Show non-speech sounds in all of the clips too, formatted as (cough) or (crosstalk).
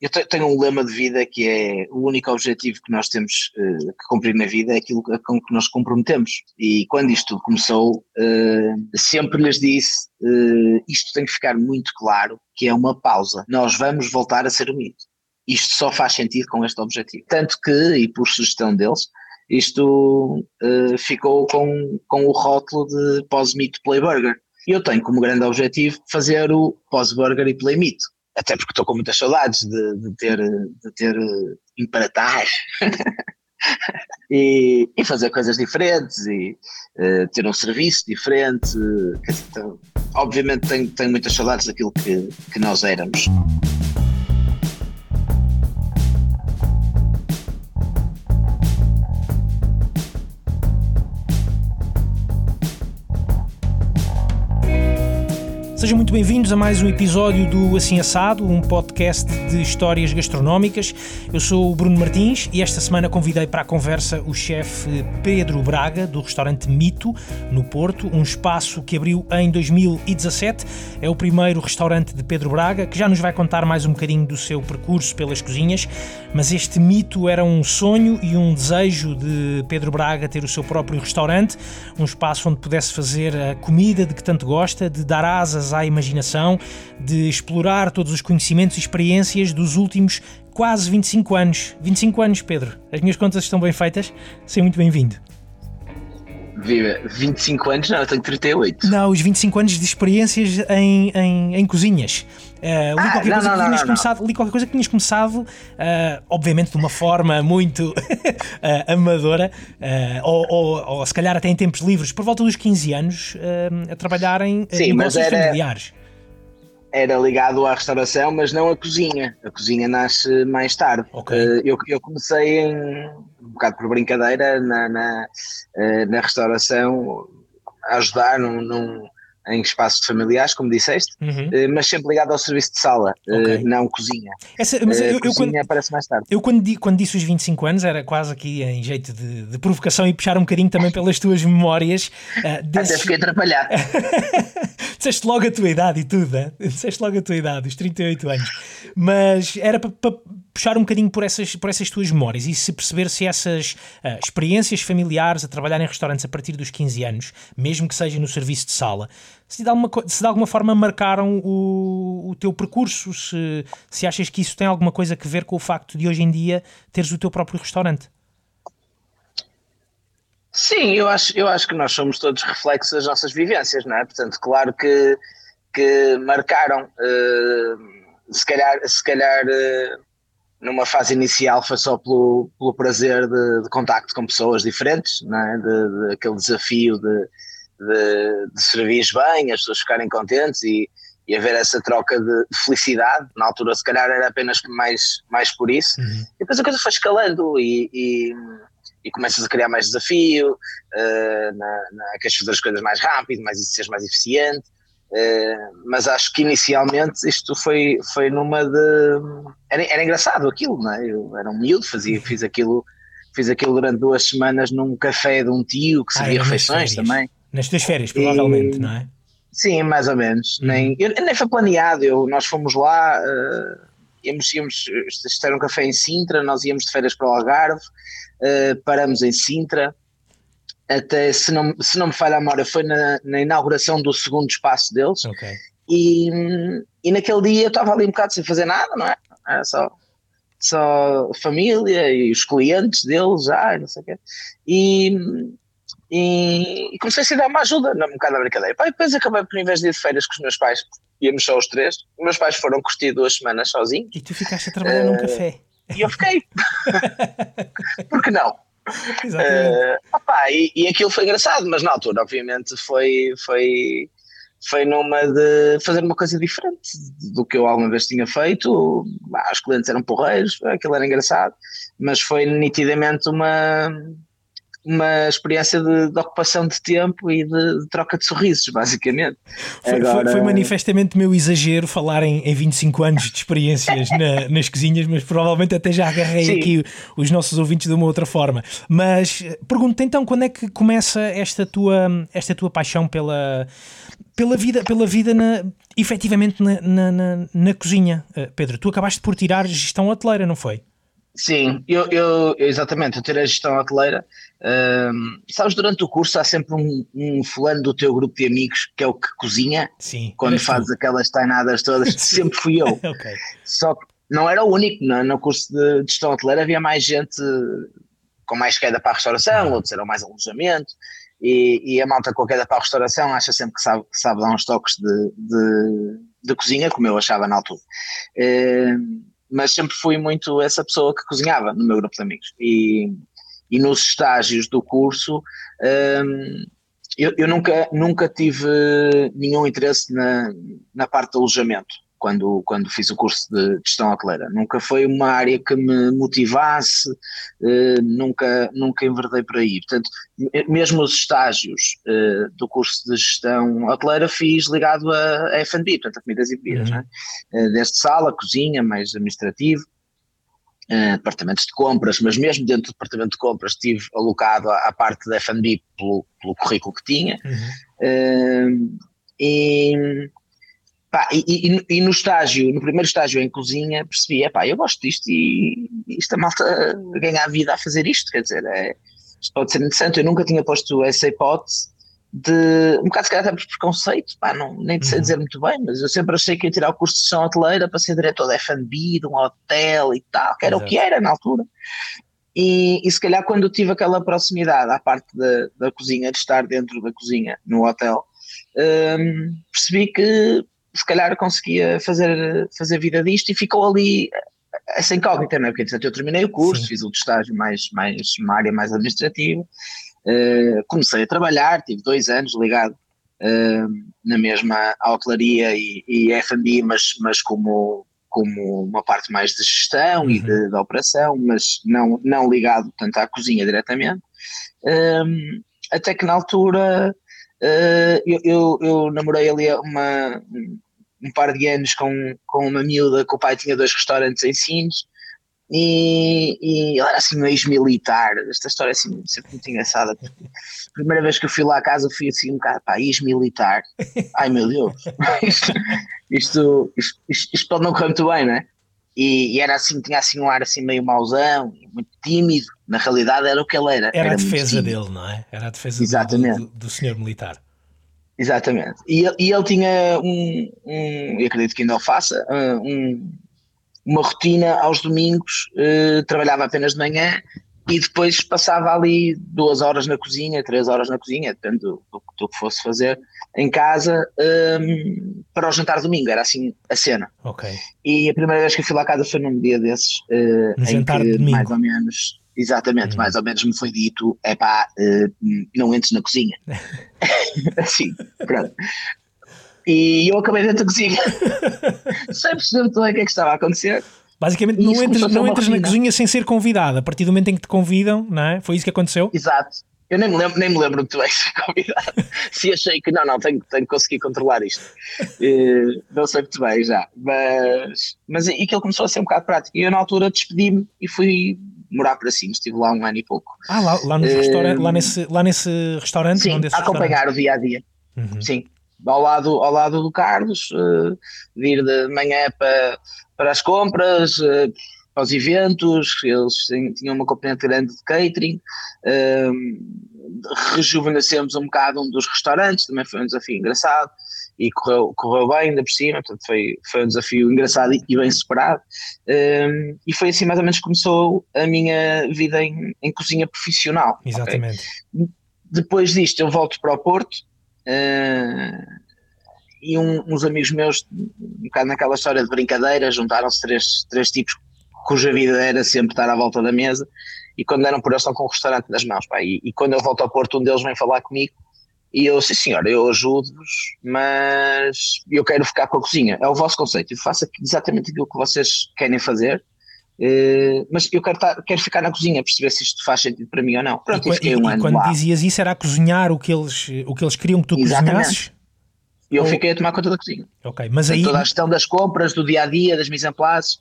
eu tenho um lema de vida que é o único objetivo que nós temos uh, que cumprir na vida é aquilo com que nós comprometemos. E quando isto tudo começou, uh, sempre lhes disse: uh, isto tem que ficar muito claro que é uma pausa. Nós vamos voltar a ser mito. Isto só faz sentido com este objetivo. Tanto que, e por sugestão deles, isto ficou com, com o rótulo de pós-mito play burger. Eu tenho como grande objetivo fazer o pós-burger e play mito até porque estou com muitas saudades de, de ter, de ter imperatar (laughs) e, e, fazer coisas diferentes e uh, ter um serviço diferente. Então, obviamente tenho, tenho muitas saudades daquilo que, que nós éramos. Sejam muito bem-vindos a mais um episódio do Assim Assado, um podcast de histórias gastronómicas. Eu sou o Bruno Martins e esta semana convidei para a conversa o chefe Pedro Braga, do restaurante Mito, no Porto, um espaço que abriu em 2017. É o primeiro restaurante de Pedro Braga, que já nos vai contar mais um bocadinho do seu percurso pelas cozinhas, mas este Mito era um sonho e um desejo de Pedro Braga ter o seu próprio restaurante, um espaço onde pudesse fazer a comida de que tanto gosta, de dar asas à imaginação, de explorar todos os conhecimentos e experiências dos últimos quase 25 anos. 25 anos, Pedro. As minhas contas estão bem feitas. Seja muito bem-vindo. Viva, 25 anos? Não, eu tenho 38. Não, os 25 anos de experiências em, em, em cozinhas. Uh, li, ah, qualquer não, coisa não, que tinhas começado, li qualquer coisa que tinhas começado, uh, obviamente de uma forma muito uh, (laughs) amadora, ou, ou, ou, se calhar até em tempos livres, por volta dos 15 anos, a trabalhar em Sim, negócios era, familiares. Era ligado à restauração, mas não à cozinha. A cozinha nasce mais tarde. Okay. eu, eu comecei em um bocado por brincadeira na, na, na restauração a ajudar num, num, em espaços familiares, como disseste, uhum. Eh, mas sempre ligado ao serviço de sala, eh, okay. não cozinha. Essa, mas eu, cozinha eu, quando, aparece mais tarde. Eu quando, quando disse os 25 anos era quase aqui em jeito de, de provocação e puxar um bocadinho também pelas tuas memórias. Uh, desses... Até fiquei atrapalhado. (laughs) Disseste logo a tua idade e tudo, hein? disseste logo a tua idade, os 38 anos. Mas era para pa puxar um bocadinho por essas, por essas tuas memórias e se perceber se essas uh, experiências familiares a trabalhar em restaurantes a partir dos 15 anos, mesmo que seja no serviço de sala, se de alguma, se de alguma forma marcaram o, o teu percurso, se, se achas que isso tem alguma coisa a ver com o facto de hoje em dia teres o teu próprio restaurante. Sim, eu acho, eu acho que nós somos todos reflexos das nossas vivências, não é? Portanto, claro que, que marcaram, uh, se calhar, se calhar uh, numa fase inicial foi só pelo, pelo prazer de, de contacto com pessoas diferentes, não é? de, de aquele desafio de, de, de servir bem, as pessoas ficarem contentes e, e haver essa troca de, felicidade. Na altura, se calhar, era apenas mais, mais por isso. Uhum. E depois a coisa foi escalando e, e e começas a criar mais desafio, uh, na, na, queres fazer as coisas mais rápido, mais seres mais eficiente. Uh, mas acho que inicialmente isto foi, foi numa de. Era, era engraçado aquilo, não é? Eu era um miúdo, fazia, fiz aquilo, fiz aquilo durante duas semanas num café de um tio que servia ah, refeições também. Nas tuas férias, provavelmente, e, não é? Sim, mais ou menos. Uhum. Nem, eu, nem foi planeado, eu, nós fomos lá, uh, íamos, íamos, isto era um café em Sintra, nós íamos de férias para o Algarve, uh, paramos em Sintra, até se não, se não me falha a memória, foi na, na inauguração do segundo espaço deles. Okay. E, e naquele dia eu estava ali um bocado sem fazer nada, não é? Era só, só família e os clientes deles já, não sei o quê. E, e, e, comecei a dar uma ajuda, um bocado na brincadeira. E depois acabei por, em vez de ir de férias com os meus pais, íamos só os três. Os meus pais foram curtir duas semanas sozinhos. E tu ficaste a trabalhar uh, num café. E eu fiquei. (laughs) Por que não? Uh, opa, e, e aquilo foi engraçado, mas na altura, obviamente, foi, foi, foi numa de fazer uma coisa diferente do que eu alguma vez tinha feito. Bah, os clientes eram porreiros, aquilo era engraçado, mas foi nitidamente uma. Uma experiência de, de, ocupação de tempo e de, de troca de sorrisos, basicamente. Foi, Agora... foi, foi manifestamente meu exagero falar em, em 25 anos de experiências na, (laughs) nas cozinhas, mas provavelmente até já agarrei Sim. aqui os nossos ouvintes de uma outra forma. Mas eh, pergunto então, quando é que começa esta tua, esta tua paixão pela, pela vida, pela vida na, efetivamente na, na, na, na cozinha? Uh, Pedro, tu acabaste por tirar gestão hoteleira, não foi? Sim, eu, eu exatamente, eu tirei a gestão hoteleira. Um, sabes, durante o curso há sempre um, um, fulano do teu grupo de amigos que é o que cozinha. Sim. Quando fazes aquelas tainadas todas, (laughs) sempre fui eu. (laughs) okay. Só que não era o único, no, no curso de, de gestão hoteleira havia mais gente com mais queda para a restauração, uhum. outros eram mais alojamento. E, e, a malta com a queda para a restauração acha sempre que sabe, que sabe dar uns toques de, de, de cozinha, como eu achava na altura. Um, mas sempre fui muito essa pessoa que cozinhava no meu grupo de amigos. E, e nos estágios do curso, um, eu, eu, nunca, nunca tive nenhum interesse na, na parte do alojamento quando, quando fiz o curso de gestão hoteleira. Nunca foi uma área que me motivasse, eh, nunca, nunca enverdei por aí. Portanto, mesmo os estágios eh, do curso de gestão hoteleira fiz ligado a, a F&B, portanto a comidas e bebidas, uhum. é? desde sala, cozinha, mais administrativo. Uh, departamentos de compras, mas mesmo dentro do departamento de compras estive alocado à, à parte da F&B pelo, pelo currículo que tinha. Uhum. Uh, e, Pá, e, e, e, no estágio, no primeiro estágio em cozinha, percebi, é pá, eu gosto disto e isto a malta ganha a vida a fazer isto, quer dizer, é, isto pode ser interessante. Eu nunca tinha posto essa hipótese de, um bocado se calhar até por preconceito, pá, não, nem sei uhum. dizer muito bem, mas eu sempre achei que ia tirar o curso de gestão hoteleira para ser diretor da F&B, de um hotel e tal, que era Exato. o que era na altura. E, e se calhar quando eu tive aquela proximidade à parte da, da cozinha, de estar dentro da cozinha no hotel, hum, percebi que se calhar conseguia fazer, fazer vida disto e ficou ali essa incógnita, não é? Porque entretanto eu terminei o curso, Sim. fiz o estágio mais, mais, uma área mais administrativa, uh, comecei a trabalhar, tive dois anos ligado uh, na mesma hotelaria e, e F&B, mas, mas como, como uma parte mais de gestão uhum. e de, uhum. de, operação, mas não, não ligado tanto à cozinha diretamente, um, até que na altura uh, eu, eu, eu namorei ali uma um par de anos com, com uma miúda que o pai tinha dois restaurantes em Sines e, e ele era assim um ex-militar. Esta história é assim, sempre muito engraçada. A primeira vez que eu fui lá à casa fui assim um bocado, pá, ex-militar. (laughs) Ai meu Deus, isto, isto, isto, isto, pode não correr muito bem, não é? E, e, era assim, tinha assim um ar assim meio mauzão, muito tímido. Na realidade era o que ele era. Era, era a defesa dele, não é? Era a defesa Exatamente. Do, do, do senhor militar. Exatamente. E, e ele tinha um, um, eu acredito que ainda o faça, um, uma rotina aos domingos, uh, trabalhava apenas de manhã e depois passava ali duas horas na cozinha, três horas na cozinha, depende do, do, do que fosse fazer em casa, um, para o jantar domingo, era assim a cena. Ok. E a primeira vez que eu fui lá à casa foi num dia desses, uh, no em que domingo. mais ou menos Exatamente, hum. mais ou menos me foi dito: é pá, uh, não entres na cozinha. (laughs) assim, pronto. E eu acabei dentro da cozinha, (laughs) sem perceber muito bem o que é que estava a acontecer. Basicamente, não entras, não entras na cozinha sem ser convidado. A partir do momento em que te convidam, não é? Foi isso que aconteceu? Exato. Eu nem me lembro, nem me lembro muito bem ser (laughs) convidado. Se achei que não, não, tenho, tenho que conseguir controlar isto. Uh, não sei muito bem já. Mas, mas e aquilo começou a ser um bocado prático. E eu, na altura, despedi-me e fui morar para cima, estive lá um ano e pouco. Ah, lá, lá, uh, lá, nesse, lá nesse restaurante? Sim, a acompanhar o dia a dia. Uhum. Sim, ao lado, ao lado do Carlos, uh, vir de manhã para, para as compras, uh, para os eventos, eles tinham uma componente grande de catering, uh, rejuvenescemos um bocado um dos restaurantes, também foi um desafio engraçado e correu, correu bem ainda por cima, portanto foi, foi um desafio engraçado e, bem superado. Um, e foi assim mais ou menos que começou a minha vida em, em cozinha profissional. Exatamente. Okay? Depois disto eu volto para o Porto uh, e um, uns amigos meus, um bocado naquela história de brincadeira, juntaram-se três, três tipos cuja vida era sempre estar à volta da mesa e quando deram por eles estão com o restaurante nas mãos. Pá, e, e quando eu volto ao Porto um deles vem falar comigo e eu, sim senhor, eu ajudo-vos, mas eu quero ficar com a cozinha. É o vosso conceito. Eu faço exatamente aquilo que vocês querem fazer, Uh, mas eu quero, tar, quero ficar na cozinha, perceber se isto faz sentido para mim ou não. Pronto, e, e, um e quando lá. dizias isso, era a cozinhar o que eles, o que eles queriam que tu Exatamente. cozinhasses? E eu ou... fiquei a tomar conta da cozinha. Ok, mas aí... Toda a gestão das compras, do dia a dia, das mise en place,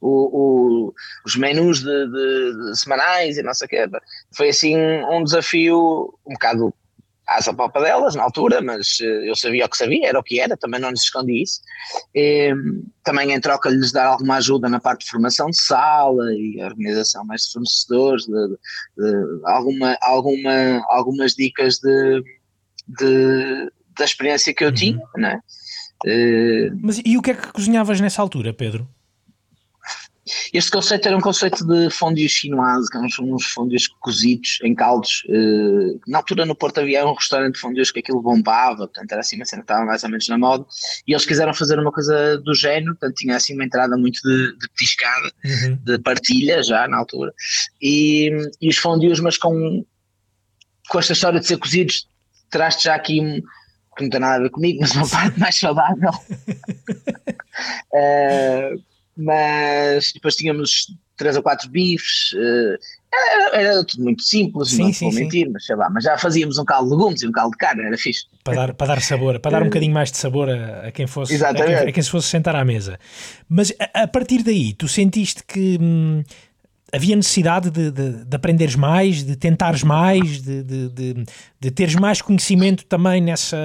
o, o, os menus de, de, de, semanais e não sei o quê. Foi assim um desafio um bocado às delas na altura, mas eh, eu sabia o que sabia, era o que era, também não lhes escondi isso. E, também em troca lhes dar alguma ajuda na parte de formação de sala e organização mais de fornecedores, de, de, alguma, alguma, algumas dicas de, de, da experiência que eu uhum. tinha, não é? Mas e o que é que cozinhavas nessa altura, Pedro? Este conceito era um conceito de fondue chinoise, que eram uns fondues cozidos em caldos. Uh, na altura no Porto havia um restaurante de fondues que aquilo bombava, portanto era assim uma cena que estava mais ou menos na moda, e eles quiseram fazer uma coisa do género, portanto tinha assim uma entrada muito de, de petiscada, uhum. de partilha já na altura, e, e os fondues, mas com, com esta história de ser cozidos, traz-te já aqui um, que não tem nada a ver comigo, mas uma (laughs) parte mais saudável. uh, mas depois tínhamos três ou quatro bifes, uh, era, era, tudo muito simples, sim, não sim, vou mentir, sim. mas sei lá, mas já fazíamos um caldo de legumes e um caldo de carne, era fixe. Para dar, para dar sabor, para dar um uh, bocadinho mais de sabor a, a quem fosse a quem, a quem, se fosse sentar à mesa. Mas a, a partir daí, tu sentiste que hum, havia necessidade de, de, de, aprenderes mais, de tentares mais, de, de, de, teres mais conhecimento também nessa,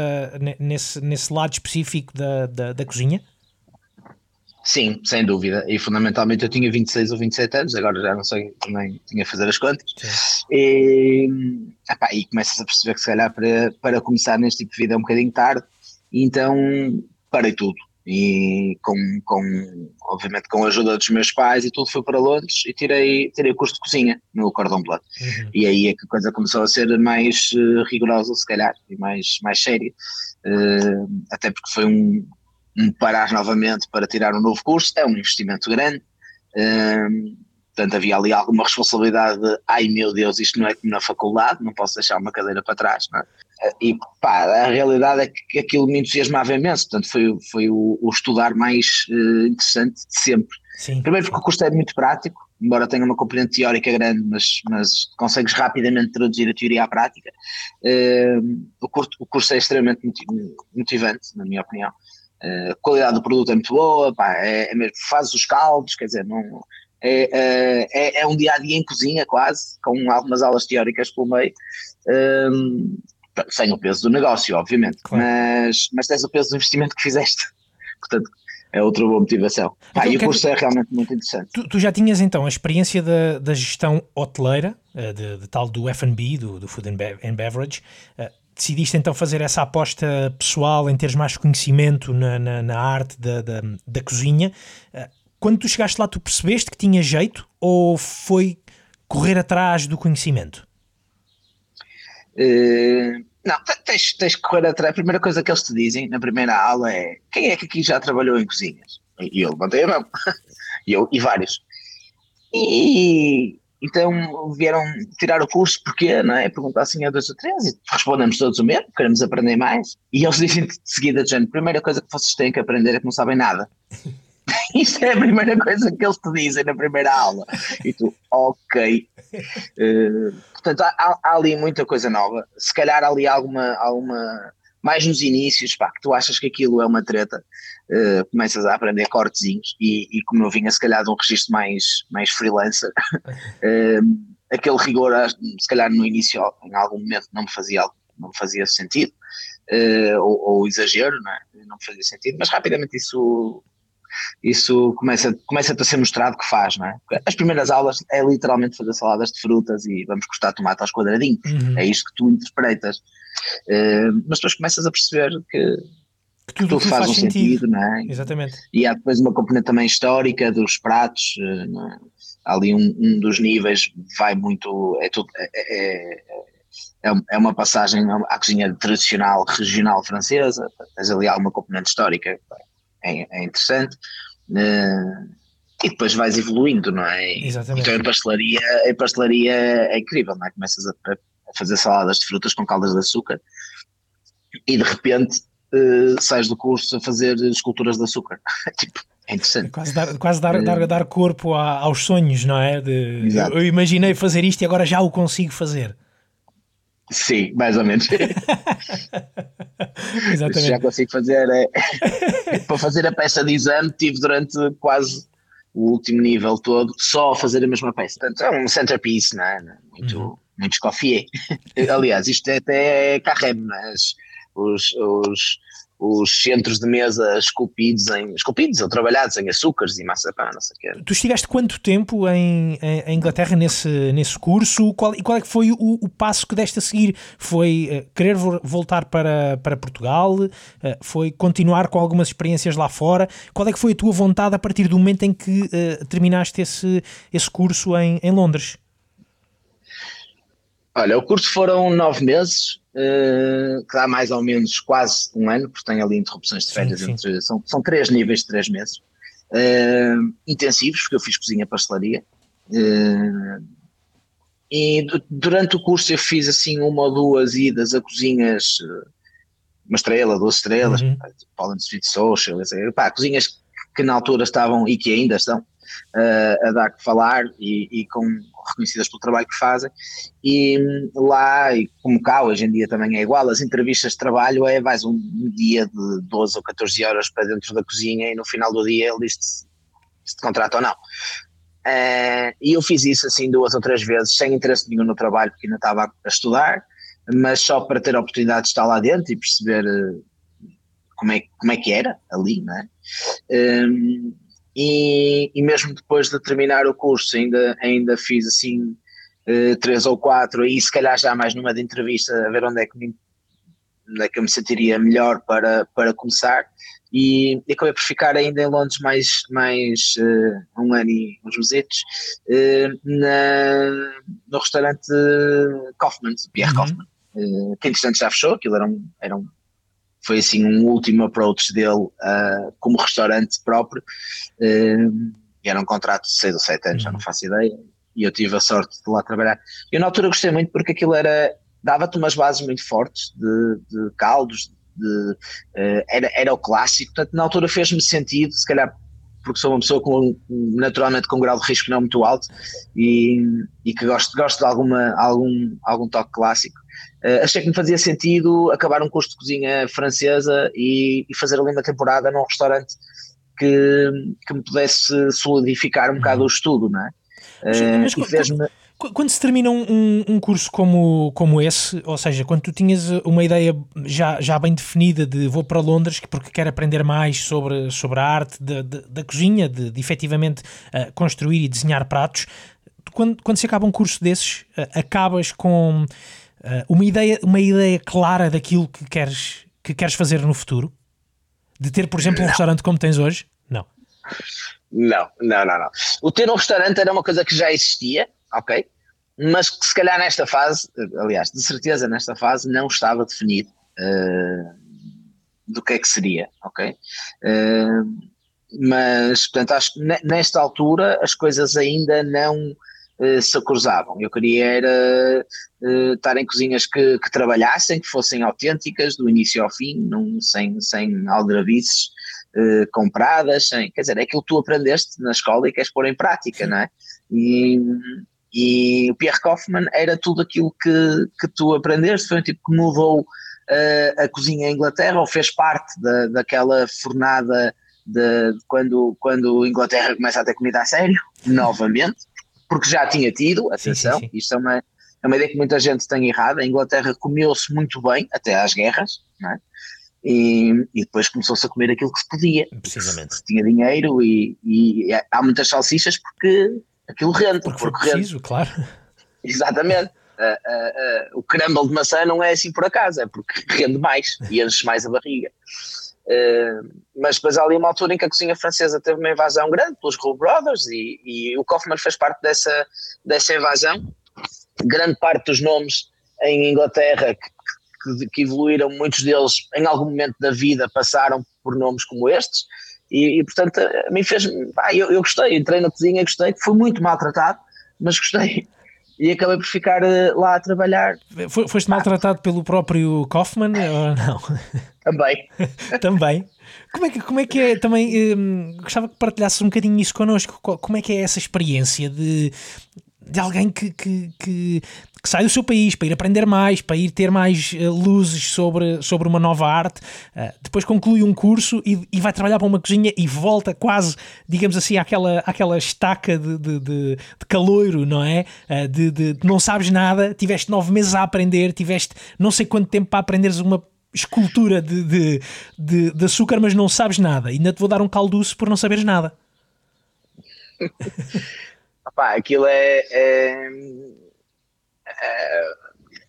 nesse, nesse lado específico da, da, da cozinha? Sim, sem dúvida. E fundamentalmente eu tinha 26 ou 27 anos, agora já não sei, nem tinha a fazer as contas. E, epá, e começas a perceber que se calhar para, para começar neste tipo de vida é um bocadinho tarde, então parei tudo. E com, com, obviamente com a ajuda dos meus pais e tudo, fui para Londres e tirei, tirei o curso de cozinha no Cordon Bleu. Uhum. E aí é que a coisa começou a ser mais uh, rigorosa, se calhar, e mais, mais séria. Uh, até porque foi um, parar novamente para tirar um novo curso, é um investimento grande. Um, portanto, havia ali alguma responsabilidade de, ai meu Deus, isto não é como na faculdade, não posso deixar uma cadeira para trás, não é? E pá, a realidade é que aquilo me entusiasmava imenso, portanto foi, foi o, o estudar mais uh, interessante de sempre. Sim. Primeiro porque o curso é muito prático, embora tenha uma componente teórica grande, mas, mas consegues rapidamente traduzir a teoria à prática. Uh, o, curso, o curso é extremamente motivante, na minha opinião. Eh, a qualidade do produto é muito boa, pá, é, é mesmo, fazes os caldos, quer dizer, não, é, é, é, é um dia a dia em cozinha quase, com algumas aulas teóricas pelo meio, um, ehm, sem o peso do negócio, obviamente, claro. mas, mas tens o peso do investimento que fizeste, (laughs) portanto é outra boa motivação. Então, e o curso é realmente muito interessante. Tu, tu, já tinhas então a experiência da, da gestão hoteleira, eh, de, de tal do F&B, do, do Food and Beverage, eh, decidiste então fazer essa aposta pessoal em teres mais conhecimento na, na, na arte da, da, da, cozinha. Eh, quando tu chegaste lá, tu percebeste que tinha jeito ou foi correr atrás do conhecimento? Uh, não, tens, tens que correr atrás. A primeira coisa que eles te dizem na primeira aula é quem é que aqui já trabalhou em cozinhas? E eu levantei a mão. (laughs) e eu, e vários. E, então vieram tirar o curso porque, não é? Perguntar assim a dois ou três e respondemos todos o mesmo, queremos aprender mais. E eles dizem de seguida, género, primeira coisa que vocês têm que aprender é que não sabem nada. (laughs) Isso é a primeira coisa que eles te dizem na primeira aula. E tu, ok. Uh, portanto, há, há, ali muita coisa nova. Se calhar há ali alguma, alguma mais nos inícios, pá, que tu achas que aquilo é uma treta, uh, começas a aprender cortezinhos e, e, como eu vinha se calhar de um registro mais, mais freelancer, uh, (laughs) aquele rigor, se calhar no início, em algum momento, não me fazia, não me fazia sentido, uh, ou, ou, exagero, não, é? não me fazia sentido, mas rapidamente isso isso começa, começa a ser mostrado que faz, não é? As primeiras aulas é literalmente fazer saladas de frutas e vamos cortar tomate aos quadradinhos, uhum. é isto que tu interpretas. Uh, mas depois começas a perceber que, que tudo, tudo faz, faz um sentido, sentido, não é? Exatamente. E há depois uma componente também histórica dos pratos, é? ali um, um, dos níveis vai muito, é, tudo, é, é, é, é uma passagem à cozinha tradicional regional francesa, tens ali alguma componente histórica é, é interessante. Uh, e depois vais evoluindo, não é? Exatamente. Então a pastelaria, a pastelaria é incrível, não é? Começas a, a fazer saladas de frutas com caldas de açúcar e de repente uh, sais do curso a fazer esculturas de açúcar. (laughs) tipo, É interessante. Quase dar, quase dar, dar, dar corpo a, aos sonhos, não é? De, eu, eu imaginei fazer isto e agora já o consigo fazer. Sim, mais ou menos. (laughs) (laughs) Exatamente. Já consigo fazer. É, (laughs) para fazer a peça de exame, tive durante quase o último nível todo só a fazer a mesma peça. Portanto, é um centerpiece, não é? Muito, uhum. muito escofié. (laughs) Aliás, isto até é carré, mas os, os, os centros de mesa esculpidos em esculpidos ou trabalhados em açúcares e maçapã, não sei o quê. Tu estiveste quanto tempo em, em, Inglaterra nesse, nesse curso? Qual, e qual é que foi o, o passo que deste a seguir? Foi uh, querer voltar para, para Portugal? Uh, foi continuar com algumas experiências lá fora? Qual é que foi a tua vontade a partir do momento em que uh, terminaste esse, esse curso em, em Londres? Olha, o curso foram nove meses, uh, que dá mais ou menos quase um ano, porque tem ali interrupções de férias, sim, sim. Entre, são, são três níveis de três meses, uh, intensivos, porque eu fiz cozinha pastelaria, uh, e durante o curso eu fiz assim uma ou duas idas a cozinhas, uma estrela, duas estrelas, uhum. tipo Poland Street Social, pá, cozinhas que na altura estavam e que ainda estão a dar que falar e, e com reconhecidas pelo trabalho que fazem, e lá, e como cá, hoje em dia também é igual, as entrevistas de trabalho é mais um dia de 12 ou 14 horas para dentro da cozinha e no final do dia ele diz se te contrata ou não. Uh, e eu fiz isso assim duas ou três vezes, sem interesse nenhum no trabalho, porque ainda estava a estudar, mas só para ter a oportunidade de estar lá dentro e perceber uh, como, é, como é que era ali, não é? Um, e, e mesmo depois de terminar o curso ainda, ainda fiz assim uh, três ou quatro e se calhar já mais numa de entrevista a ver onde é que, me, onde é que eu me sentiria melhor para, para começar e, e acabei por ficar ainda em Londres mais, mais uh, um ano e uns meses uh, na, no restaurante Kaufmann, Pierre uhum. Kaufmann, uh, que entretanto já fechou, aquilo era um, era um foi assim um último approach dele uh, como restaurante próprio. Uh, era um contrato de 6 ou 7 anos, já não uhum. faço ideia. E eu tive a sorte de lá trabalhar. Eu na altura gostei muito porque aquilo era. dava-te umas bases muito fortes de, de caldos, de, uh, era, era o clássico, portanto na altura fez-me sentido, se calhar porque sou uma pessoa com, naturalmente com um grau de risco não muito alto e, e que gosto, gosto de alguma, algum, algum toque clássico. Uh, achei que me fazia sentido acabar um curso de cozinha francesa e, e fazer ali uma temporada num restaurante que, que me pudesse solidificar um bocado o estudo, não é? Mas, mas uh, quando se termina um, um, curso como, como esse, ou seja, quando tu tinhas uma ideia já, já bem definida de vou para Londres porque quero aprender mais sobre, sobre a arte de, de, da cozinha, de, de efetivamente uh, construir e desenhar pratos, quando, quando se acaba um curso desses, uh, acabas com uh, uma, ideia, uma ideia clara daquilo que queres, que queres fazer no futuro? De ter, por exemplo, um restaurante como tens hoje? Não. Não, não, não, não. O ter um restaurante era uma coisa que já existia, ok? Mas que se calhar nesta fase, aliás, de certeza nesta fase, não estava definido uh, do que é que seria, ok? Uh, mas, portanto, acho que nesta altura as coisas ainda não uh, se cruzavam. Eu queria era uh, estar em cozinhas que, que, trabalhassem, que fossem autênticas, do início ao fim, num, sem, sem aldrabices uh, compradas, sem, quer dizer, é aquilo que tu aprendeste na escola e queres pôr em prática, não é? E, e o Pierre Kaufmann era tudo aquilo que, que tu aprendeste, foi um tipo que mudou a cozinha em Inglaterra, ou fez parte da, daquela fornada de, de, quando, quando a Inglaterra começa a ter comida a sério, (laughs) novamente, porque já tinha tido, atenção, sim, sim, sim. isto é uma, é uma ideia que muita gente tem errada, a Inglaterra comeu-se muito bem, até às guerras, não é? E, e, depois começou-se a comer aquilo que se podia. Precisamente. Se tinha dinheiro e, e, há muitas salsichas porque aquilo rende. Porque foi preciso, rende. claro. (laughs) Exatamente. Uh, uh, uh, o crumble de maçã não é assim por acaso, é porque (laughs) rende mais e enche mais a barriga. Mas depois há ali uma altura em que a cozinha francesa teve uma invasão grande pelos Rule Brothers e, e o Kaufman fez parte dessa, dessa invasão. Grande parte dos nomes em Inglaterra que, que, que evoluíram, muitos deles em algum momento da vida passaram por nomes como estes e, e portanto, a mim fez. eu, eu gostei, entrei na cozinha, gostei, fui muito maltratado, mas gostei. E acabei por ficar uh, lá a trabalhar. Foste maltratado pelo próprio Kaufman ou não? (laughs) Também. Também. Como é que, como é, que é também? Hum, gostava que partilhasse um bocadinho isso connosco. Como é que é essa experiência de, de alguém que, que, que, que, sai do seu país para ir aprender mais, para ir ter mais uh, luzes sobre, sobre uma nova arte, uh, depois conclui um curso e, e, vai trabalhar para uma cozinha e volta quase, digamos assim, àquela, àquela estaca de, de, de, de caloiro, não é? Uh, de, de, não sabes nada, tiveste nove meses a aprender, tiveste não sei quanto tempo para aprenderes uma escultura de, de, de, de açúcar, mas não sabes nada. Ainda te vou dar um calduço por não saberes nada. (laughs) Opá, aquilo é, é,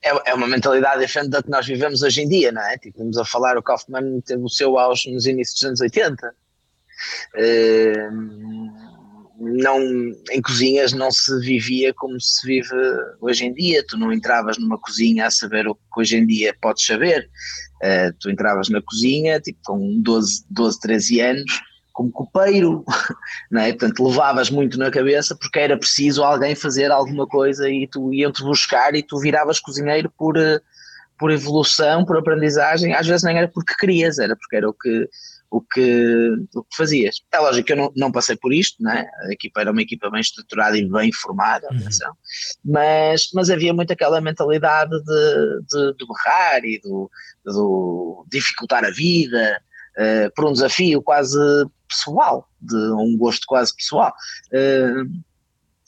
é, é, uma mentalidade diferente da que nós vivemos hoje em dia, não é? Tipo, vamos a falar, o Kaufman teve o seu auge nos inícios dos anos 80. Uh, não, em cozinhas não se vivia como se vive hoje em dia. Tu não entravas numa cozinha a saber o que hoje em dia podes saber. Uh, tu entravas na cozinha, tipo, com 12, 12 13 anos, como copeiro, (laughs) não é? Portanto, levavas muito na cabeça porque era preciso alguém fazer alguma coisa e tu iam-te buscar e tu viravas cozinheiro por, eh, por evolução, por aprendizagem. Às vezes nem era porque querias, era porque era o que o que, o que fazias. É lógico que eu não, não passei por isto, né? a equipa era uma equipa bem estruturada e bem formada, uhum. mas, mas havia muito aquela mentalidade de, de, de berrar e do, do dificultar a vida uh, por um desafio quase pessoal, de um gosto quase pessoal. Uh,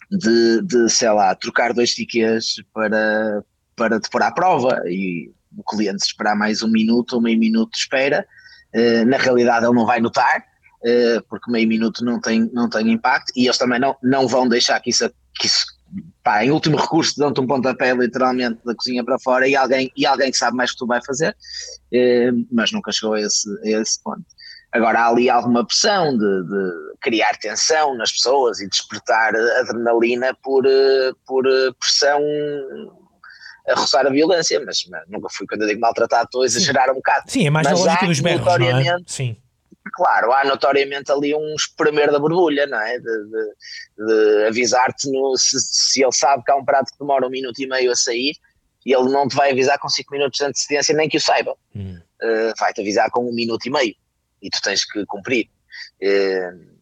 de, de, sei lá, trocar dois tickets para, para te pôr à prova e o cliente esperar mais um minuto ou meio minuto de espera eh, na realidade ele não vai notar, uh, porque meio minuto não tem, não tem impacto, e eles também não, não vão deixar que isso, que isso pá, em último recurso dão-te um pontapé literalmente da cozinha para fora e alguém, e alguém que sabe mais que tu vai fazer, mas nunca chegou a esse, a esse ponto. Agora há ali alguma pressão de, de, criar tensão nas pessoas e despertar adrenalina por, por pressão a roçar a violência, mas, mas nunca fui, quando eu digo maltratado, estou a exagerar um bocado. Sim, é mais mas na lógica dos berros, não é? Sim. Claro, há notoriamente ali um espremer da borbulha, não é? De, de, de avisar-te se, se ele sabe que há um prato que demora um minuto e meio a sair, e ele não te vai avisar com 5 minutos de antecedência, nem que o saiba. Hum. Uh, vai-te avisar com um minuto e meio, e tu tens que cumprir. Uh,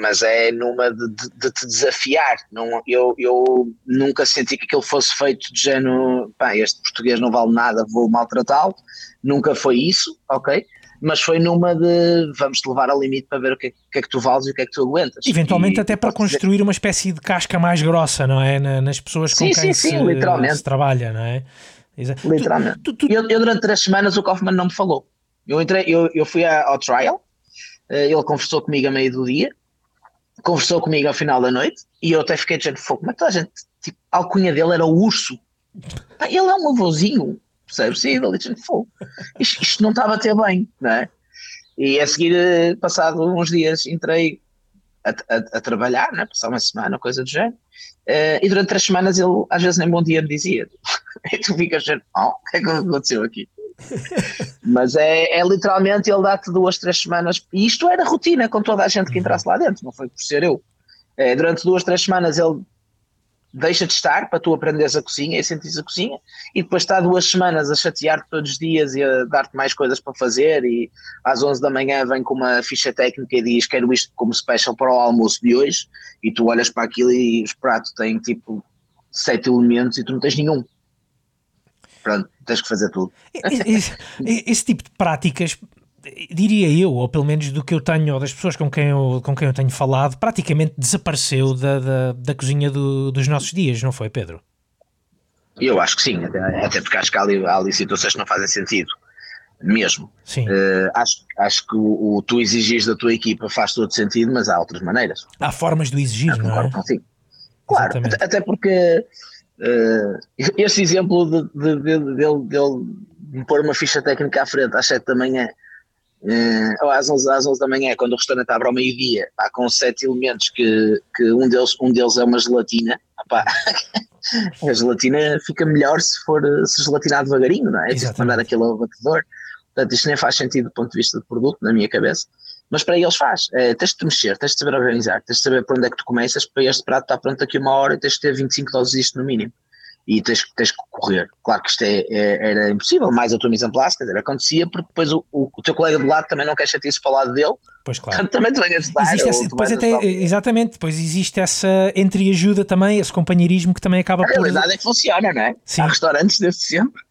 mas é numa de, de, de, te desafiar. Não, eu, eu nunca senti que aquilo fosse feito de género, pá, este português não vale nada, vou maltratá-lo. Nunca foi isso, ok? Mas foi numa de vamos te levar ao limite para ver o que é, que, é que tu vales e o que é que tu aguentas. Eventualmente, e, até para construir dizer... uma espécie de casca mais grossa, não é? nas pessoas com sim, quem sim, se, sim, se trabalha, não é? Literalmente. Tu, tu, tu... Eu, eu, durante três semanas, o Kaufman não me falou. Eu, entrei, eu, eu fui ao trial, eh, ele conversou comigo a meio do dia conversou comigo ao final da noite e eu até fiquei dizendo, fogo, como é toda a gente, tipo, a alcunha dele era o urso. Pá, ele é um avôzinho, percebes? Sim, ele disse, fogo, isto, isto não estava a ter bem, não é? E a seguir, eh, passado uns dias, entrei a, a, a trabalhar, né? passar uma semana, coisa do género, uh, e durante três semanas ele às vezes nem bom dia me dizia. (laughs) e tu ficas oh, o que é que aconteceu aqui? Mas é, é literalmente ele dá-te duas, três semanas, e isto era rotina com toda a gente que entrasse lá dentro, não foi por ser eu. É, durante duas, três semanas ele deixa de estar para tu aprenderes a cozinha e sentires a cozinha, e depois está duas semanas a chatear-te todos os dias e a dar-te mais coisas para fazer. E às 11 da manhã vem com uma ficha técnica e diz: Quero isto como special para o almoço de hoje. E tu olhas para aquilo e os pratos têm tipo sete elementos e tu não tens nenhum. Pronto, tens que fazer tudo. Esse, esse, tipo de práticas, diria eu, ou pelo menos do que eu tenho, ou das pessoas com quem eu, com quem eu tenho falado, praticamente desapareceu da, da, da cozinha do, dos nossos dias, não foi, Pedro? Eu acho que sim, até, até porque acho que há ali, há ali situações que não fazem sentido mesmo. Sim. Uh, acho, acho que o, o, tu exigires da tua equipa faz todo sentido, mas há outras maneiras. Há formas de exigir, não é? Sim. Claro, até, até porque Uh, este exemplo de, de, de, de, de ele me pôr uma ficha técnica à frente às 7 da manhã, uh, ou às 11, às 11 da manhã, quando o restaurante abre ao meio-dia, com sete elementos que, que um, deles, um deles é uma gelatina. (laughs) a gelatina fica melhor se for se gelatinar devagarinho, não é? Se mandar aquilo ao batedor. Portanto, isto nem faz sentido do ponto de vista do produto, na minha cabeça. Mas para eles faz. É, tens de te mexer, tens de saber organizar, tens de saber por onde é que tu começas para este prato estar pronto daqui a uma hora e tens de ter 25 doses disto no mínimo. e tens, tens que correr. Claro que isto é, é, era impossível, mais a tua mise en place, quer dizer, acontecia porque depois o, o, o teu colega do lado também não quer chatear para o lado dele, Pois claro. também te vem ajudar. Existe essa, depois até, exatamente, depois existe essa entreajuda também, esse companheirismo que também acaba a por. A realidade é que funciona, não é? Sim. Há restaurantes desde sempre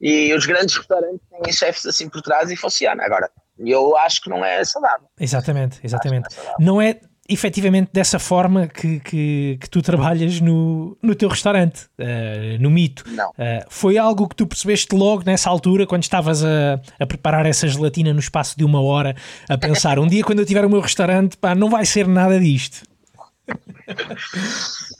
e os grandes restaurantes têm chefes assim por trás e funciona. Agora, eu acho que não é saudável. Exatamente, exatamente. Não é, efetivamente dessa forma que, que, que, tu trabalhas no, no teu restaurante, uh, no Mito. Não. Uh, foi algo que tu percebeste logo nessa altura, quando estavas a, a preparar essa gelatina no espaço de uma hora, a pensar: um dia quando eu tiver o meu restaurante, pá, não vai ser nada disto. (laughs)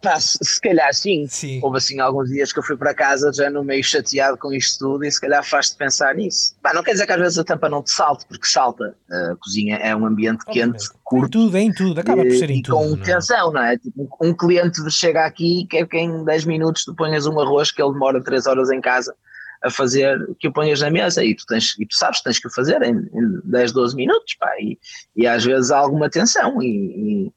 Pá, se calhar sim. sim. Houve assim alguns dias que eu fui para casa já no meio chateado com isto tudo e se calhar faz-te pensar nisso. Pá, não quer dizer que às vezes a tampa não te salte, porque salta. A cozinha é um ambiente quente, curto. Em tudo, em tudo, acaba por ser em e tudo. com não? É? tensão, não é? Tipo, um cliente chega aqui e quer que em 10 minutos tu ponhas um arroz que ele demora 3 horas em casa a fazer, que o ponhas na mesa e tu, tens, e tu sabes que tens que o fazer em, em 10, 12 minutos, pá, e, e às vezes há alguma tensão e, e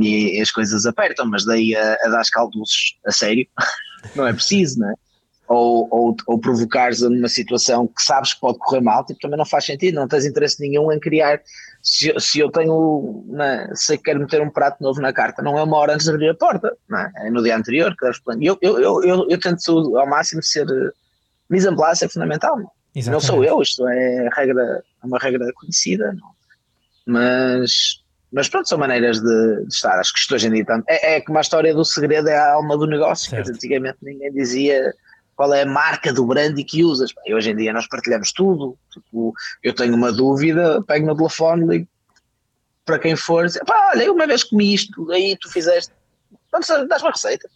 e as coisas apertam, mas daí a, a dar caldos a sério (laughs) não é preciso, não é? Ou, ou, ou provocares numa situação que sabes que pode correr mal, tipo, também não faz sentido, não tens interesse nenhum em criar. Se, se eu tenho, na, sei que quero meter um prato novo na carta, não é uma hora antes de abrir a porta, não é? é no dia anterior que deves Eu, eu, eu, eu, eu tento ao máximo ser. Mise en place é fundamental. Não sou eu, isto é, regra, é uma regra conhecida, não. mas mas pronto, são maneiras de, de, estar. Acho que isto hoje em dia é, é como a história do segredo é a alma do negócio. Certo. Antigamente ninguém dizia qual é a marca do brand que usas. E hoje em dia nós partilhamos tudo. Tipo, eu tenho uma dúvida, pego no telefone, ligo para quem for, dizer, pá, olha, uma vez comi isto, aí tu fizeste, pronto, dás uma receita.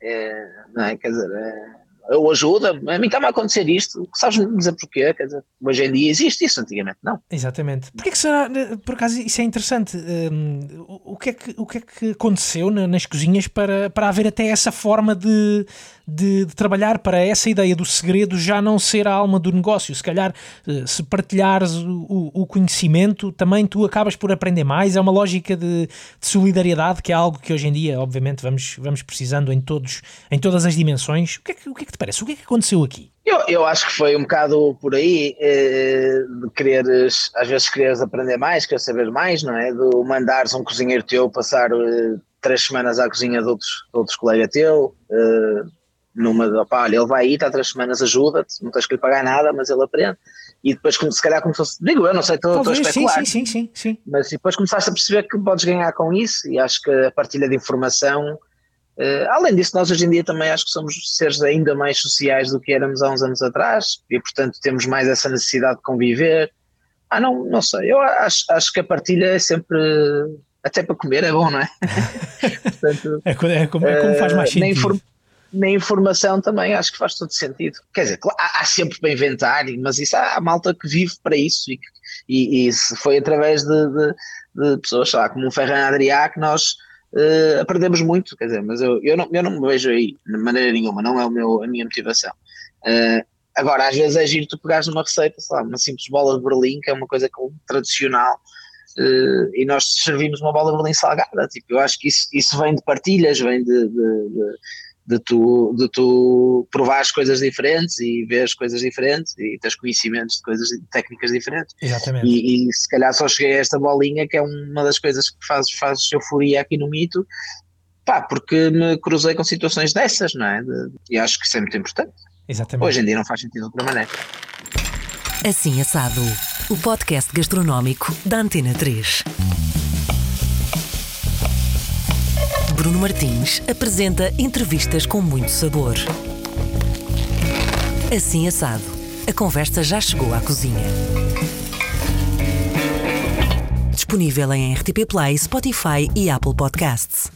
É, não é? Quer dizer, é, ou ajuda, a mim está-me a acontecer isto, sabes dizer porquê? Quer dizer, hoje em dia existe isso, antigamente não. Exatamente. Porquê que será, por acaso isso é interessante, um, o, que é que, o que é que aconteceu nas cozinhas para, para haver até essa forma de, de, de, trabalhar para essa ideia do segredo já não ser a alma do negócio. Se calhar, eh, se partilhares o, o conhecimento, também tu acabas por aprender mais. É uma lógica de, de, solidariedade, que é algo que hoje em dia, obviamente, vamos, vamos precisando em, todos, em todas as dimensões. O que, é que, o que é que te parece? O que é que aconteceu aqui? Eu, eu acho que foi um bocado por aí, eh, de quereres, às vezes quereres aprender mais, querer saber mais, não é? De mandares um cozinheiro teu passar eh, três semanas à cozinha de outros, de outros colegas teu, eh, numa de, opa, olha, ele vai aí, está três semanas, ajuda-te, não tens que lhe pagar nada, mas ele aprende. E depois, se calhar, começou digo eu, não sei, estou, a especular. Sim, sim, sim, sim, Mas depois começaste a perceber que podes ganhar com isso, e acho que a partilha de informação, uh, além disso, nós hoje em dia também acho que somos seres ainda mais sociais do que éramos há uns anos atrás, e portanto temos mais essa necessidade de conviver. Ah, não, não sei, eu acho, acho que a partilha é sempre até para comer é bom, não é? (laughs) Portanto, é, é, como, é, como, faz mais eh, sentido na informação também acho que faz todo sentido. Quer dizer, há, há sempre para inventar, mas isso há, há malta que vive para isso e, e, e foi através de, de, de pessoas, sei lá, como o Ferran Adrià que nós uh, aprendemos muito, quer dizer, mas eu, eu, não, eu não me vejo aí de maneira nenhuma, não é o meu, a minha motivação. Uh, agora, às vezes é giro tu pegares numa receita, sei lá, uma simples bola de Berlim, que é uma coisa tradicional, Uh, e nós servimos uma bola de Berlim salgada. Tipo, eu acho que isso, isso vem de partilhas, vem de, de, de, de tu, de tu provar as coisas diferentes e ver as coisas diferentes e teres conhecimentos de coisas de técnicas diferentes. Exatamente. E, e, se calhar só cheguei a esta bolinha, que é uma das coisas que faz, faz euforia aqui no mito, pá, porque me cruzei com situações dessas, não é? De, e acho que isso é muito importante. Exatamente. Hoje em dia não faz sentido de outra maneira. Assim Assado, o podcast gastronómico da Antena 3. Bruno Martins apresenta entrevistas com muito sabor. Assim assado, a conversa já chegou à cozinha. Disponível em RTP Play, Spotify e Apple Podcasts.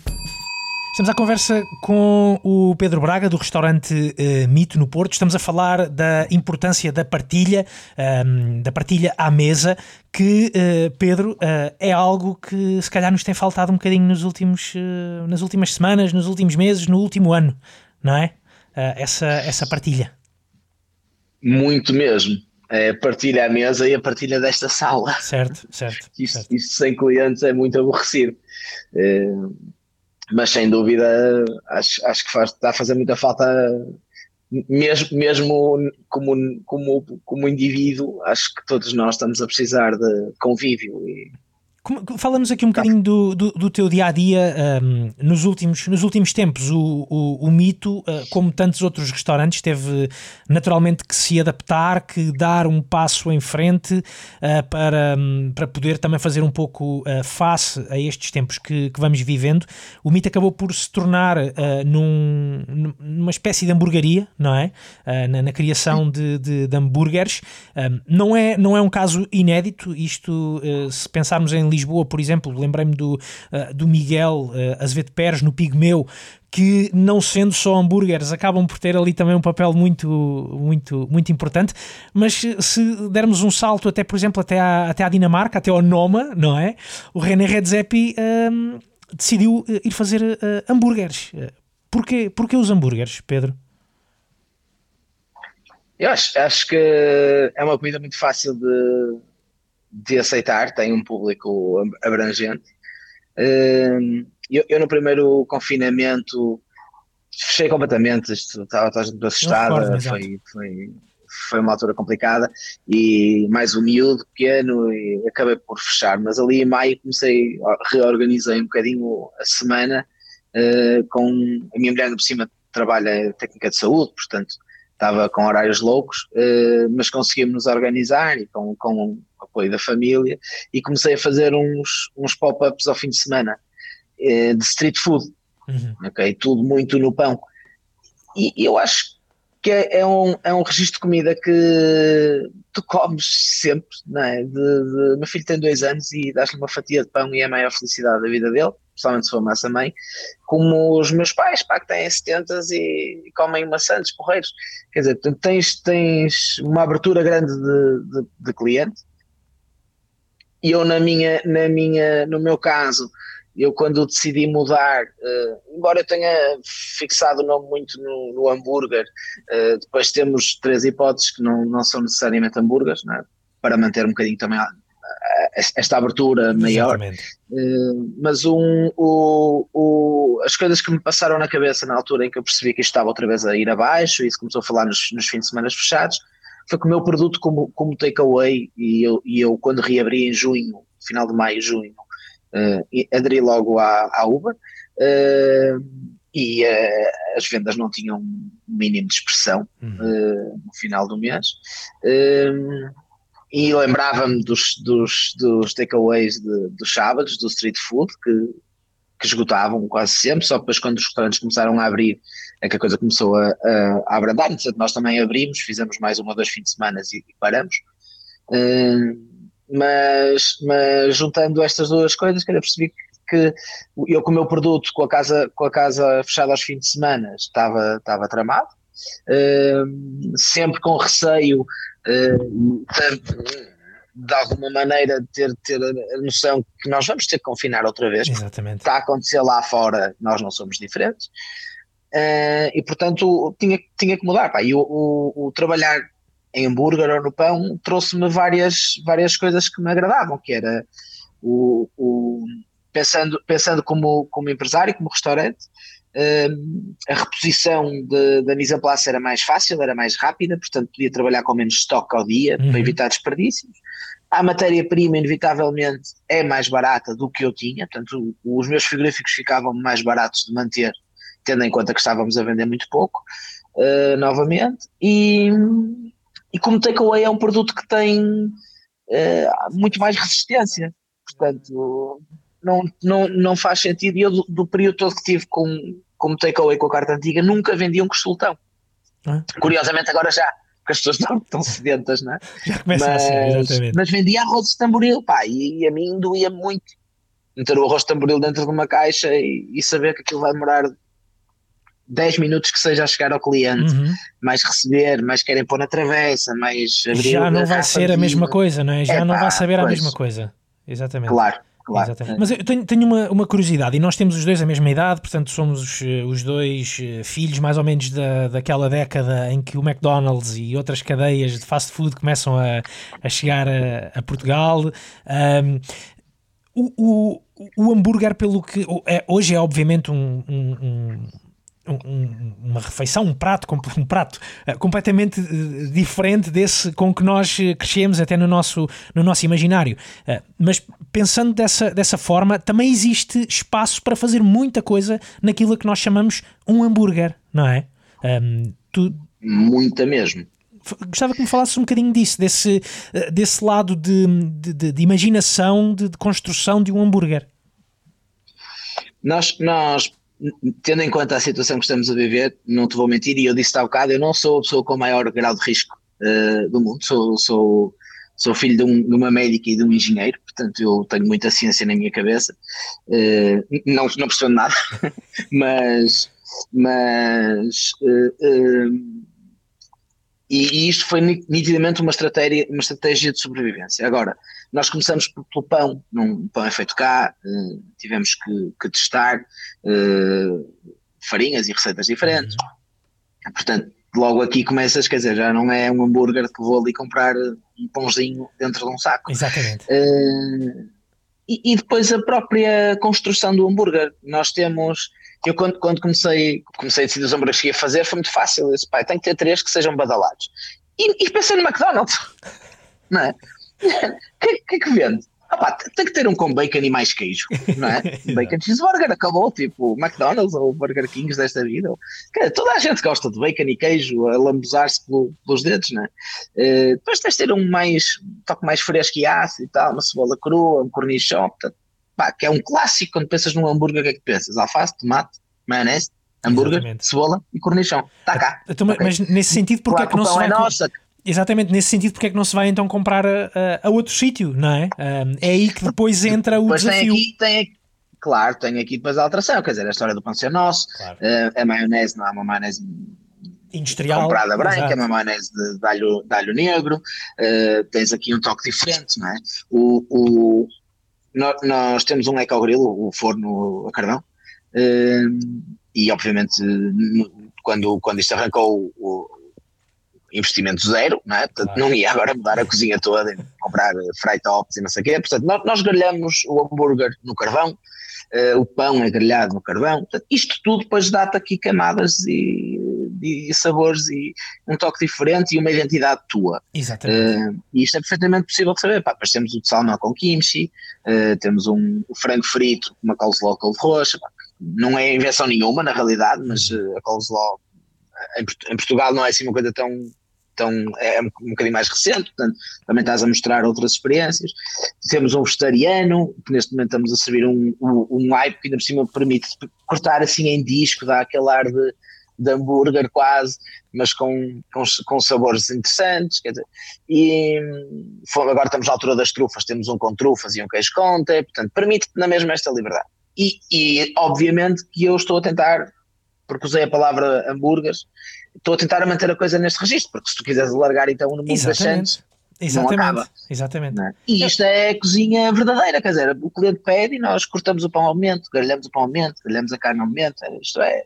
Estamos à conversa com o Pedro Braga, do restaurante uh, Mito no Porto. Estamos a falar da importância da partilha, um, ehm, da partilha à mesa, que, uh, Pedro, uh, é algo que se calhar nos tem faltado um bocadinho nos últimos, nas últimas semanas, nos últimos meses, no último ano, não é? essa, essa partilha. Muito mesmo. É a partilha à mesa e a partilha desta sala. Certo, certo. Isso, certo. isso sem clientes é muito aborrecido mas sem dúvida acho, acho que faz, está a fazer muita falta mesmo, mesmo como, como, como indivíduo, acho que todos nós estamos a precisar de convívio e Fala-nos aqui um bocadinho do, do, do, teu dia a dia um, nos, últimos, nos últimos tempos. O, o, o Mito, uh, como tantos outros restaurantes, teve naturalmente que se adaptar, que dar um passo em frente uh, para, um, para poder também fazer um pouco uh, face a estes tempos que, que, vamos vivendo. O Mito acabou por se tornar num, numa espécie de hamburgueria, não é? Na, na, criação de, de, de hambúrgueres. Um, não, é, não é um caso inédito, isto, se pensarmos em Lisboa, por exemplo, lembrei-me do, uh, do Miguel uh, Azevedo Pérez no Pigmeu, que não sendo só hambúrgueres, acabam por ter ali também um papel muito, muito, muito importante. Mas se dermos um salto até, por exemplo, até à, até à Dinamarca, até ao Noma, não é? O René Redzepi um, decidiu eh, ir fazer uh, hambúrgueres. Porquê, porquê os hambúrgueres, Pedro? Eu acho, acho que é uma comida muito fácil de, de aceitar, tem um público abrangente. Hum, eu, eu no primeiro confinamento fechei completamente, estava toda a gente assustada, foi, foi, foi uma altura complicada e mais um miúdo pequeno e acabei por fechar, mas ali em maio comecei, reorganizei um bocadinho a semana uh, com a minha mulher por cima trabalha técnica de saúde, portanto estava com horários loucos, uh, mas conseguimos nos organizar e com, com apoio da família, e comecei a fazer uns, uns pop-ups ao fim de semana eh, de street food, uhum. ok? Tudo muito no pão. E, eu acho que é, é, um, é um registro de comida que tu comes sempre, não é? De, de, meu filho tem dois anos e dás-lhe uma fatia de pão e é a maior felicidade da vida dele, principalmente se for massa mãe, como os meus pais, pá, que têm 70 e, e comem maçãs, porreiros. Quer dizer, tens, tens uma abertura grande de, de, de cliente e eu na minha, na minha, no meu caso, eu quando decidi mudar, uh, embora eu tenha fixado o nome muito no, no hambúrguer, uh, depois temos três hipóteses que não, não são necessariamente hambúrgueres, é? para manter um bocadinho também esta abertura maior. Uh, mas um, o, o, as coisas que me passaram na cabeça na altura em que eu percebi que isto estava outra vez a ir abaixo, e isso começou a falar nos, nos fins de semana fechados, foi que o meu produto como, como takeaway, e eu, e eu quando reabri em junho, final de maio, junho, uh, aderi logo à, à Uber, uh, e uh, as vendas não tinham um mínimo de expressão uhum. no final do mês. E lembrava-me dos, dos, dos takeaways de, dos sábados, do street food, que, que esgotavam quase sempre, só depois quando os restaurantes começaram a abrir é que a coisa começou a, a, a abrandar, portanto nós também abrimos, fizemos mais uma ou dois fins de semana e, e paramos. Uh, mas, mas juntando estas duas coisas, que eu percebi que, que eu com o meu produto, com a casa, com a casa fechada aos fins de semana, estava, estava tramado, uh, sempre com receio uh, de, de, alguma maneira ter, ter a noção que nós vamos ter que confinar outra vez. Exatamente. Está a acontecer lá fora, nós não somos diferentes. Uh, e portanto tinha, tinha que mudar. Pá. E o, o, o trabalhar em hambúrguer ou no pão trouxe-me várias, várias coisas que me agradavam, que era o, o pensando, pensando como, como empresário, como restaurante, uh, a reposição da mise en place era mais fácil, era mais rápida, portanto podia trabalhar com menos estoque ao dia uhum. para evitar desperdícios. A matéria-prima, inevitavelmente, é mais barata do que eu tinha, portanto os meus frigoríficos ficavam mais baratos de manter tendo em conta que estávamos a vender muito pouco, uh, novamente, e, e como takeaway é um produto que tem uh, muito mais resistência, portanto não, não, não faz sentido, e eu do, do período todo que tive com, como takeaway com a carta antiga, nunca vendi um costeltão. Ah. Curiosamente agora já, porque as pessoas estão tão sedentas, não é? Já começa mas, a ser, exatamente. Mas vendia arroz de tamboril, pá, e, e a mim doía muito meter o arroz de tamboril dentro de uma caixa e, e, saber que aquilo vai demorar 10 minutos que seja a chegar ao cliente, uhum. mais receber, mais querem pôr na travessa, mais abrir. Já não vai ser a mesma coisa, não é? Já é, não pá, vai saber pois. a mesma coisa. Exatamente. Claro. Claro. Exatamente. Mas eu tenho, tenho uma, uma, curiosidade, e nós temos os dois a mesma idade, portanto somos os, os dois eh, filhos mais ou menos da, daquela década em que o McDonald's e outras cadeias de fast food começam a, a chegar a, a Portugal. Um, o, o o hambúrguer, pelo que é, hoje é obviamente um, um, um um, uma refeição, um prato, um prato uh, completamente uh, diferente desse com que nós crescemos até no nosso, no nosso imaginário. Uh, mas pensando dessa, dessa forma, também existe espaço para fazer muita coisa naquilo que nós chamamos um hambúrguer, não é? Um, tu... Muita mesmo. Gostava que me falasses um bocadinho disso, desse, desse lado de, de, de imaginação, de, de construção de um hambúrguer. Nós, nós tendo em conta a situação que estamos a viver, não te vou mentir, e eu disse há bocado, eu não sou a pessoa com o maior grau de risco uh, do mundo, sou, sou, sou filho de, um, de, uma médica e de um engenheiro, portanto eu tenho muita ciência na minha cabeça, uh, não, não percebo nada, (laughs) mas, mas uh, e, isto foi nitidamente uma estratégia, uma estratégia de sobrevivência. Agora, nós começamos pelo pão, num pão é feito cá, uh, tivemos que, que testar uh, farinhas e receitas diferentes. Uhum. Portanto, logo aqui começas, quer dizer, já não é um hambúrguer que vou ali comprar um pãozinho dentro de um saco. Exatamente. Uh, e, e, depois a própria construção do hambúrguer. Nós temos eu quando, quando comecei, comecei a decidir os hambúrgueres que ia fazer foi muito fácil. Eu disse, pai, tem que ter três que sejam badalados. E, e pensei no McDonald's, (laughs) não é? O que, que é que vende? Ah, pá, tem que ter um com bacon e mais queijo, não é? (laughs) bacon cheeseburger, acabou, tipo McDonald's ou Burger Kings desta vida. toda a gente gosta de bacon e queijo, a lambuzar-se pelo, pelos dedos, não é? Uh, depois tens de ter um mais, um toque mais fresco e ácido e tal, uma cebola crua, um cornichão, portanto, pá, que é um clássico quando pensas num hambúrguer, o que é que pensas? Alface, tomate, maionese, hambúrguer, Exatamente. cebola e cornichão. Está cá. Então, okay. Mas nesse sentido, porque claro, é que não se vai... É nossa. Exatamente, nesse sentido, porque é que não se vai então comprar a, a, outro sítio, não é? é aí que depois (laughs) entra o depois desafio. Tem aqui, tem aqui, claro, tem aqui depois a alteração, quer dizer, a história do pão ser nosso, claro. uh, a maionese não é uma maionese industrial comprada branca, exato. é uma maionese de, de, alho, de alho negro, uh, tens aqui um toque diferente, não é? O, o, nós, nós temos um ecogril, o forno a carvão, uh, e obviamente quando, quando isto arrancou o investimento zero, não é? Portanto, não ia agora mudar a cozinha toda, comprar fry tops e não sei o quê. Portanto, nós, nós grelhamos o hambúrguer no carvão, uh, o pão é grelhado no carvão. Portanto, isto tudo depois dá-te aqui camadas e, e, sabores e um toque diferente e uma identidade tua. Exatamente. Uh, e isto é perfeitamente possível de saber. Pá, depois temos o de salmão com kimchi, uh, temos um frango frito com uma coleslaw de roxa. Pá, não é invenção nenhuma, na realidade, mas uh, a coleslaw em, Portugal não é assim uma coisa tão. Tão é um, bocadinho mais recente, portanto, também estás a mostrar outras experiências. Temos um vegetariano, que neste momento estamos a servir um, um, um que ainda por cima permite cortar assim em disco, dá aquele ar de, de hambúrguer quase, mas com, com, com sabores interessantes, dizer, e agora estamos na altura das trufas, temos um com trufas e um queijo conte, portanto, permite na mesma esta liberdade. E, e, obviamente que eu estou a tentar, porque usei a palavra hambúrgueres, estou a tentar manter a coisa neste registro, porque se tu quiseres alargar então no mundo Exatamente. das chantes, Exatamente. não acaba. Exatamente. Não é? E isto é cozinha verdadeira, quer dizer, o cliente pede e nós cortamos o pão ao momento, grelhamos o pão ao momento, grelhamos a carne ao momento, isto é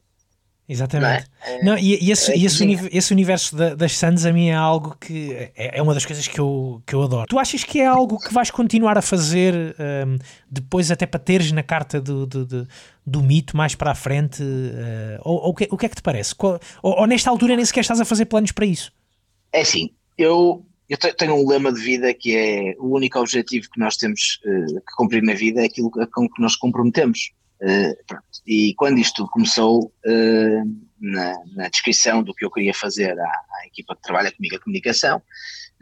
Exatamente. Não, é? não e, e, esse, é, esse, esse, universo da, das Suns a mim é algo que é, é, uma das coisas que eu, que eu adoro. Tu achas que é algo que vais continuar a fazer um, depois, até para teres na carta do, do, do, do mito mais para a frente? Uh, ou, ou o, que, o que é que te parece? Ou, ou, nesta altura nem sequer estás a fazer planos para isso? É assim, eu, eu tenho um lema de vida que é o único objetivo que nós temos uh, que cumprir na vida é aquilo com que nos comprometemos. Uh, e quando isto começou, uh, na, na, descrição do que eu queria fazer à, à, equipa que trabalha comigo a comunicação,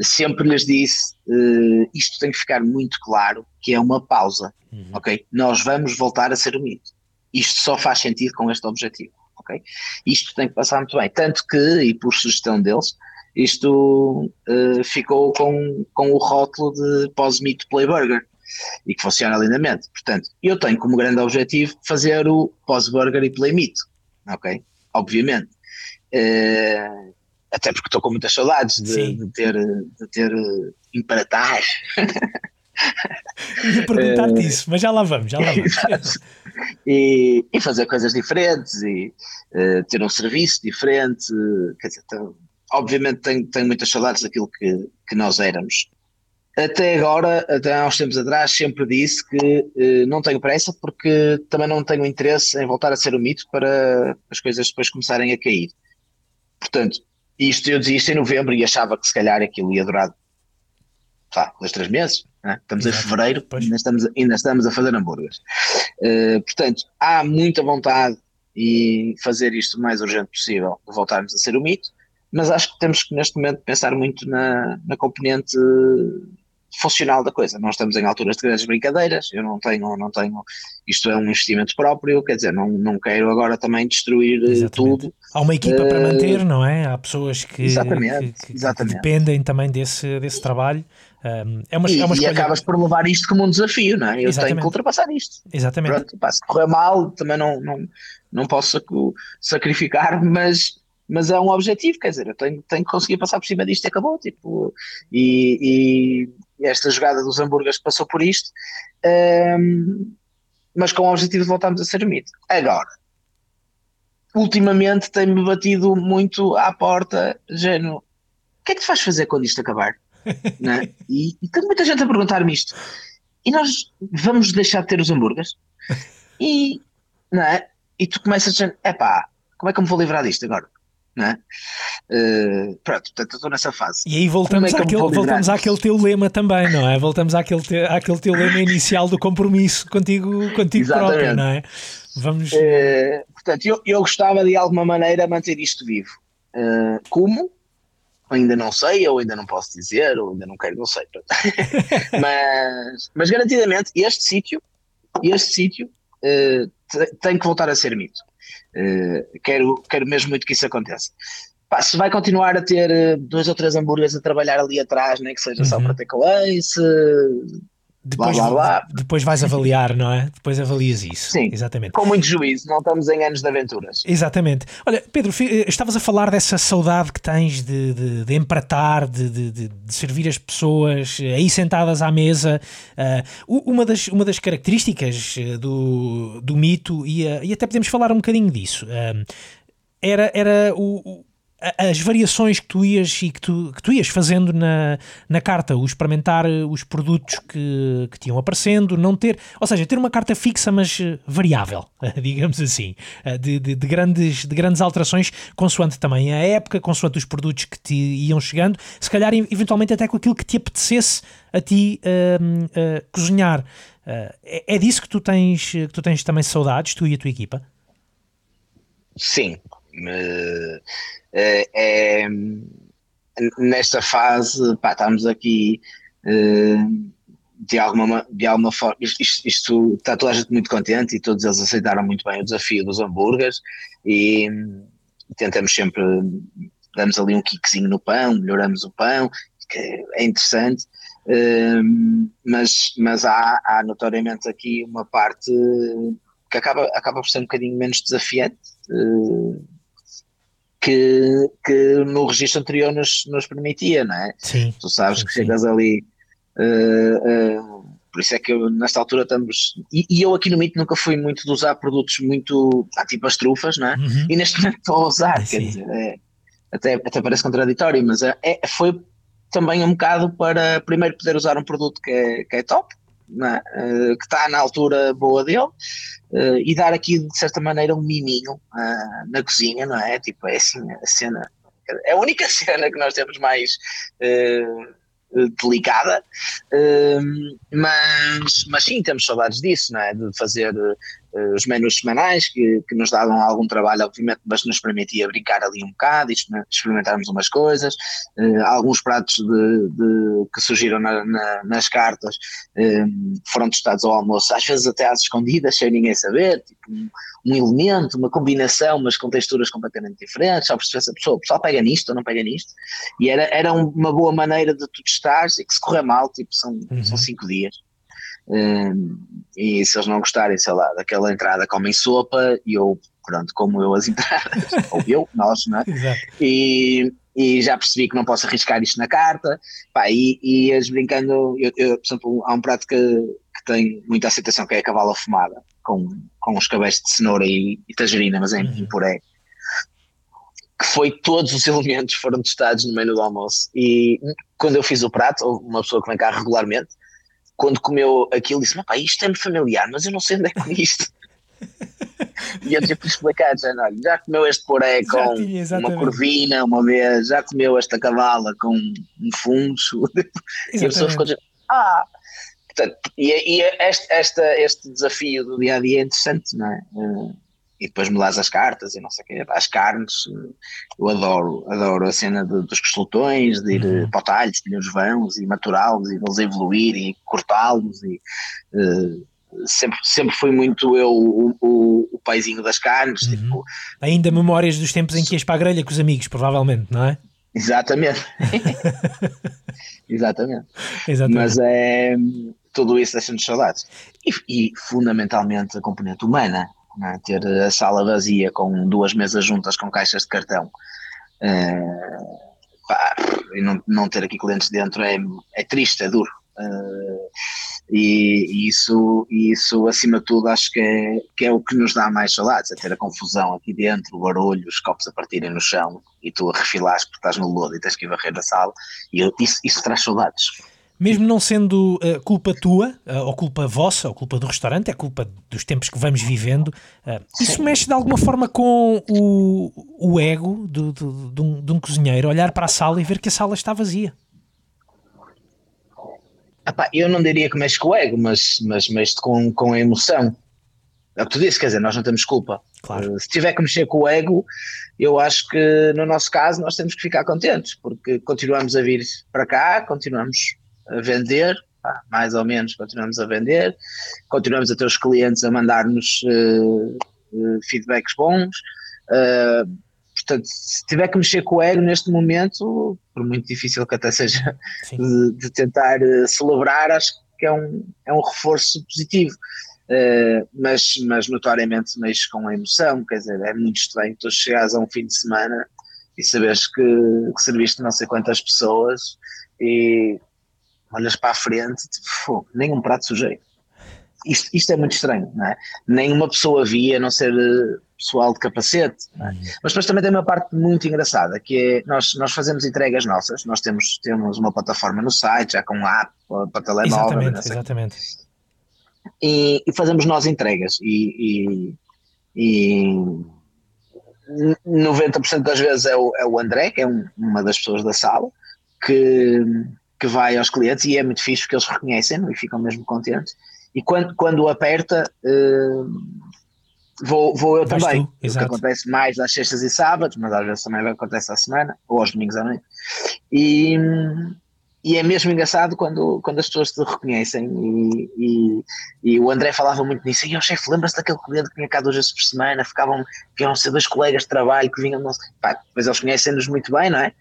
sempre lhes disse: uh, isto tem que ficar muito claro que é uma pausa, uhum. ok? Nós vamos voltar a ser mito. Isto só faz sentido com este objetivo, ok? Isto tem que passar muito bem. Tanto que, e por sugestão deles, isto ficou com, com o rótulo de pós-mito Playburger e que funciona lindamente. Portanto, eu tenho como grande objetivo fazer o pós-burger e play meat, ok? Obviamente. Uh, até porque estou com muitas saudades de, de ter, de ter imperatar. Ia perguntar-te uh, isso, mas já lá vamos, já lá vamos. (laughs) e, e, fazer coisas diferentes e uh, ter um serviço diferente. Quer dizer, então, obviamente tenho, tenho muitas saudades daquilo que, que nós éramos até agora, até há uns tempos atrás, sempre disse que eh, não tenho pressa porque também não tenho interesse em voltar a ser o mito para as coisas depois começarem a cair. Portanto, isto eu dizia isto em novembro e achava que se calhar aquilo ia durar tá, dois, três meses. Né? Estamos Exato. em fevereiro, ainda estamos, ainda estamos a fazer hambúrgueres. Uh, portanto, há muita vontade e fazer isto o mais urgente possível, voltarmos a ser o mito, mas acho que temos que neste momento pensar muito na, na componente funcional da coisa. Não estamos em alturas de grandes brincadeiras, eu não tenho, não tenho, isto é um investimento próprio, quer dizer, não, não quero agora também destruir eh, exatamente. tudo. Há uma equipa uh, para eh, manter, não é? Há pessoas que, exatamente, que, que, exatamente. que dependem também desse, desse trabalho. Um, é uma, e, é uma e acabas por levar isto como um desafio, não é? Eu Exatamente. tenho que ultrapassar isto. Exatamente. Pronto, pá, se correr mal, também não, não, não posso sacrificar, (laughs) mas mas é um objetivo, quer dizer, eu tenho, tenho que conseguir passar por cima disto e acabou, tipo, e esta jogada dos hambúrgueres passou por isto, um, mas com o objetivo de voltarmos a ser mito. Agora, ultimamente tem-me batido muito à porta, género, o que é que tu vais fazer quando isto acabar? (laughs) é? e, e tem muita gente a perguntar-me isto. E nós vamos deixar de ter os hambúrgueres? (laughs) E, não é? E tu começas a dizer, epá, como é que eu me vou livrar disto agora? Uh, pronto, portanto, estou nessa fase. E aí voltamos, é àquele, voltamos àquele teu lema também, não é? Voltamos àquele, te, àquele teu lema inicial do compromisso contigo, contigo próprio, não é? Vamos. Uh, portanto, eu, eu gostava de alguma maneira manter isto vivo. Uh, como? Ainda não sei, ou ainda não posso dizer, ou ainda não quero, não sei. (laughs) mas, mas garantidamente, este sítio, este sítio tem que voltar a ser mito. Uh, quero, quero mesmo muito que isso aconteça. Pá, se vai continuar a ter uh, dois ou três hambúrgueres a trabalhar ali atrás, nem que seja uhum. só para takeaway, se depois, blá, blá, blá. depois vais avaliar, não é? Depois avalias isso. Sim, exatamente. Com muito juízo, não estamos em anos de aventuras. Exatamente. Olha, Pedro, eh, estavas a falar dessa saudade que tens de, de, de empratar, de, de, de, servir as pessoas eh, aí sentadas à mesa. Uh, uma, das, uma das características do, do mito, e, e até podemos falar um bocadinho disso, uh, era, era o as variações que tu ias e que tu, que tu ias fazendo na, na carta, o experimentar eh, os produtos que, que te iam aparecendo, não ter, ou seja, ter uma carta fixa, mas eh, variável, (laughs) digamos assim, eh, de, de, de, grandes, de grandes alterações, consoante também a época, consoante os produtos que te iam chegando, se calhar eventualmente até com aquilo que te apetecesse a ti uh, uh, cozinhar. Uh, é, é disso que tu tens que tu tens também saudades, tu e a tua equipa? Sim. Uh é, é, nesta fase, pá, estamos aqui eh, de alguma, de alguma forma, isto, isto, isto, está toda a gente muito contente e todos eles aceitaram muito bem o desafio dos hambúrgueres e tentamos sempre, damos ali um kickzinho no pão, melhoramos o pão, que é interessante, eh, mas, mas há, há notoriamente aqui uma parte que acaba, acaba por ser um bocadinho menos desafiante, que, que no registro anterior nos, nos permitia, não é? Sim. Tu sabes sim, que chegas sim. ali. Uh, uh, por isso é que eu, nesta altura estamos. E, e, eu aqui no MIT nunca fui muito de usar produtos muito. Ah, tipo as trufas, não é? Uhum. E neste momento estou a usar, ah, quer dizer, é, até, até parece contraditório, mas é, é, foi também um bocado para primeiro poder usar um produto que é, que é top, é? Que está na altura boa dele, uh, e dar aqui de certa maneira um miminho uh, na cozinha, não é? Tipo, é assim a cena, é a única (laughs) cena que nós temos mais delicada, mas, mas sim, temos saudades disso, não é? De fazer os menus semanais, que, que nos davam algum trabalho, obviamente, mas nos permitia brincar ali um bocado e experimentarmos umas coisas. Uh, alguns pratos de, de que surgiram na, na, nas cartas um, foram testados ao almoço, às vezes até às escondidas, sem ninguém saber, tipo um, um elemento, uma combinação, mas com texturas completamente diferentes, só perceber se a pessoa, o pessoal pega nisto ou não pega nisto, e era, era uma boa maneira de tu testares e que se correr mal, tipo, são, uhum. são cinco dias. E se eles não gostarem, sei lá, daquela entrada, comem sopa e eu, pronto, como eu as (laughs) entradas, ou eu, nós, não é? (laughs) E, e já percebi que não posso arriscar isto na carta, pá, e, e as brincando, eu, eu, por exemplo, há um prato que, que tem muita aceitação que é a cavala fumada, com, com os cabés de cenoura e, e tangerina, mas em, uhum. em puré. que foi todos os (laughs) elementos foram testados no menu do almoço. E quando eu fiz o prato, uma pessoa que vem cá regularmente, quando comeu aquilo, disse: Pá, isto é-me familiar, mas eu não sei onde é que comi isto. (laughs) e eu tive que explicar: já, olha, já comeu este poré com tinha, uma corvina uma vez, já comeu esta cavala com um funcho. (laughs) e a pessoa ficou dizendo: Ah! Portanto, e, e este, esta, este desafio do dia a dia é interessante, não é? E depois melas as cartas e não sei o quê. As carnes, eu adoro, adoro a cena de, dos costelotões, de ir uhum. para o talho, escolher os vãos e maturá-los e eles evoluir e cortá-los e uh, sempre, sempre fui muito eu o, o, o paizinho das carnes. Uhum. Tipo, Ainda memórias dos tempos em que ias para a grelha com os amigos, provavelmente, não é? Exatamente. (laughs) Exatamente. Exatamente. Mas é tudo isso deixa-nos saudades. E, e fundamentalmente a componente humana né? ter a sala vazia com duas mesas juntas com caixas de cartão uh, pá, e não, não ter aqui clientes dentro é, é triste, é duro. Uh, e, e, isso, isso, acima de tudo, acho que é, que é o que nos dá mais saudades: é ter a confusão aqui dentro, o barulho, os copos a partirem no chão e tu a refilares porque estás no lodo e tens que ir varrer a sala. E eu, isso, isso traz saudades mesmo não sendo uh, culpa tua, uh, ou culpa vossa, ou culpa do restaurante, é culpa dos tempos que vamos vivendo, uh, isso mexe de alguma forma com o, o ego do, do, de, um, de, um, cozinheiro, olhar para a sala e ver que a sala está vazia. Epá, eu não diria que mexe com o ego, mas, mas mexe com, com a emoção. É o que tu disse, quer dizer, nós não temos culpa. Claro. Se tiver que mexer com o ego, eu acho que no nosso caso nós temos que ficar contentes, porque continuamos a vir para cá, continuamos a vender, pá, mais ou menos continuamos a vender, continuamos a ter os clientes a mandar-nos uh, feedbacks bons. Uh, portanto, se tiver que mexer com o ego neste momento, por muito difícil que até seja de, de, tentar celebrar, acho que é um, é um reforço positivo. Uh, mas, mas notoriamente mexe com a emoção, quer dizer, é muito estranho tu chegares a um fim de semana e saberes que, que serviste não sei quantas pessoas e olhas para a frente, tipo, nem um prato sujeito. Isto, isto é muito estranho, não é? Nenhuma pessoa via, a não ser uh, pessoal de capacete. É? Uhum. Mas depois também tem uma parte muito engraçada, que é nós, nós fazemos entregas nossas, nós temos, temos uma plataforma no site, já com um app para, para telemóvel. Exatamente, exatamente. E, e, fazemos nós entregas e, e, e 90% das vezes é o, é o André, que é um, uma das pessoas da sala, que que vai aos clientes e é muito fixe porque eles reconhecem e ficam mesmo contentes. E quando, quando aperta, uh, vou, vou eu também. Tu, o que acontece mais às sextas e sábados, mas às vezes também acontece à semana, ou aos domingos à noite. E, e é mesmo engraçado quando, quando as pessoas te reconhecem. E, e, e o André falava muito nisso. E o chefe, lembra-se daquele cliente que vinha cá duas vezes por semana? Ficavam, vinham ser dois colegas de trabalho que vinham. Pá, depois eles conhecem-nos muito bem, não é?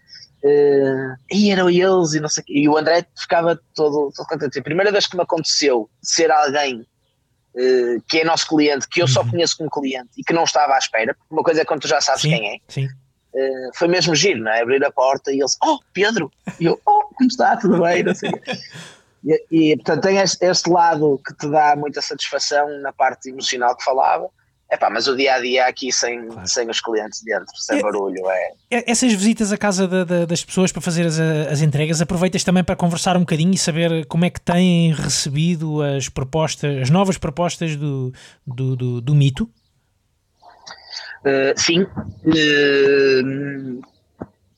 Uh, e eram eles e não sei E o André ficava todo, todo contente. A primeira vez que me aconteceu ser alguém uh, que é nosso cliente, que eu só uhum. conheço como cliente e que não estava à espera, porque uma coisa é quando tu já sabes sim, quem é. Sim. Uh, foi mesmo giro, não é? Abrir a porta e eles, oh, Pedro! E eu, oh, como está? Tudo bem? Não sei. e, e, portanto, tem este, este lado que te dá muita satisfação na parte emocional que falava Epá, mas o dia a dia aqui sem, claro. sem os clientes dentro, sem é, barulho, é. é essas visitas à casa da, da, das pessoas para fazer as, as entregas, aproveitas também para conversar um bocadinho e saber como é que têm recebido as propostas, as novas propostas do, do, do, do mito? Uh, sim. Uh,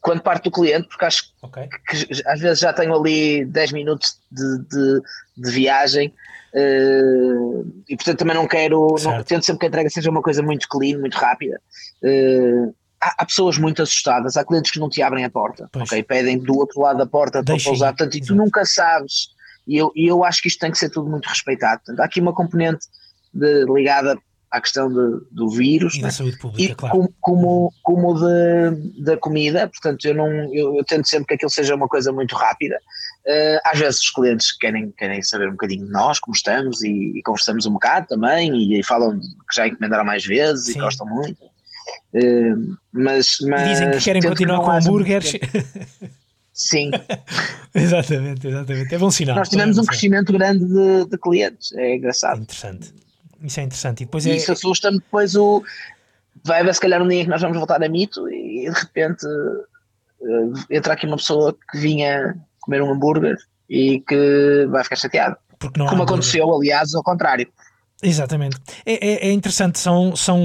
quando parte do cliente, porque acho okay. que, que às vezes já tenho ali 10 minutos de, de, de viagem Uh, e portanto também não quero, não, tento sempre que a entrega seja uma coisa muito clean, muito rápida. Uh, há, há, pessoas muito assustadas, há clientes que não te abrem a porta, pois. ok? Pedem do outro lado da porta para pousar, portanto, e tu nunca sabes. E eu, e eu acho que isto tem que ser tudo muito respeitado. Portanto, há aqui uma componente de, ligada à questão de, do vírus e da saúde pública, e claro. como, como, como de, da comida, portanto eu não eu, eu, tento sempre que aquilo seja uma coisa muito rápida. Uh, às vezes os clientes querem, querem saber um bocadinho de nós, como estamos, e, e conversamos um bocado também, e, e, falam que já encomendaram mais vezes Sim. e gostam muito. Uh, mas, mas dizem que querem continuar que com hambúrgueres. Sim. (laughs) exatamente, exatamente. É bom sinal. Nós tivemos um crescimento grande de, de clientes, é engraçado. interessante. Isso é interessante. E depois e é... Isso assusta-me depois o. vai haver se calhar um dia que nós vamos voltar a mito e de repente uh, entra aqui uma pessoa que vinha comer um hambúrguer e que vai ficar chateado. Como aconteceu, aliás, ao contrário. Exatamente. É, é, é, interessante, são, são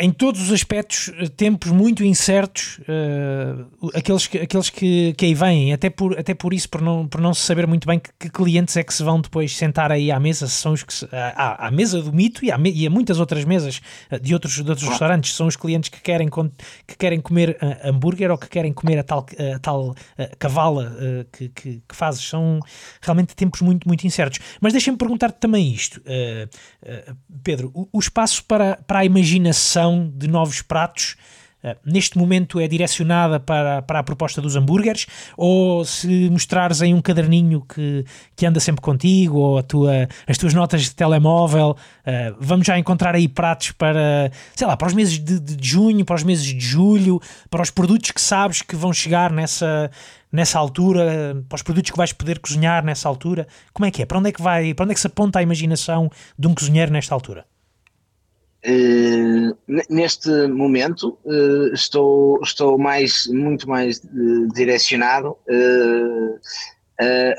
em todos os aspectos tempos muito incertos, uh, aqueles, que, aqueles que, que aí vêm, até por, até por isso, por não, por não se saber muito bem que, que clientes é que se vão depois sentar aí à mesa, são os que se, à, à mesa do mito e, à, e a muitas outras mesas eh, de outros, de outros restaurantes, são os clientes que querem, que querem comer uh, hambúrguer ou que querem comer a tal, a tal uh, cavala que, que, que, fazes, são realmente tempos muito, muito incertos. Mas deixem-me perguntar-te também isto. Eh, Pedro, o, o, espaço para, para a imaginação de novos pratos neste momento é direcionada para, para a proposta dos hambúrgueres ou se mostrares em um caderninho que, que anda sempre contigo ou a tua, as tuas notas de telemóvel, uh, vamos já encontrar aí pratos para, sei lá, para os meses de, de junho, para os meses de julho, para os produtos que sabes que vão chegar nessa, nessa altura, para os produtos que vais poder cozinhar nessa altura? Como é que é? Para onde é que vai, para onde é que se aponta a imaginação de um cozinheiro nesta altura? Uh, neste momento uh, estou, estou mais, muito mais uh, direcionado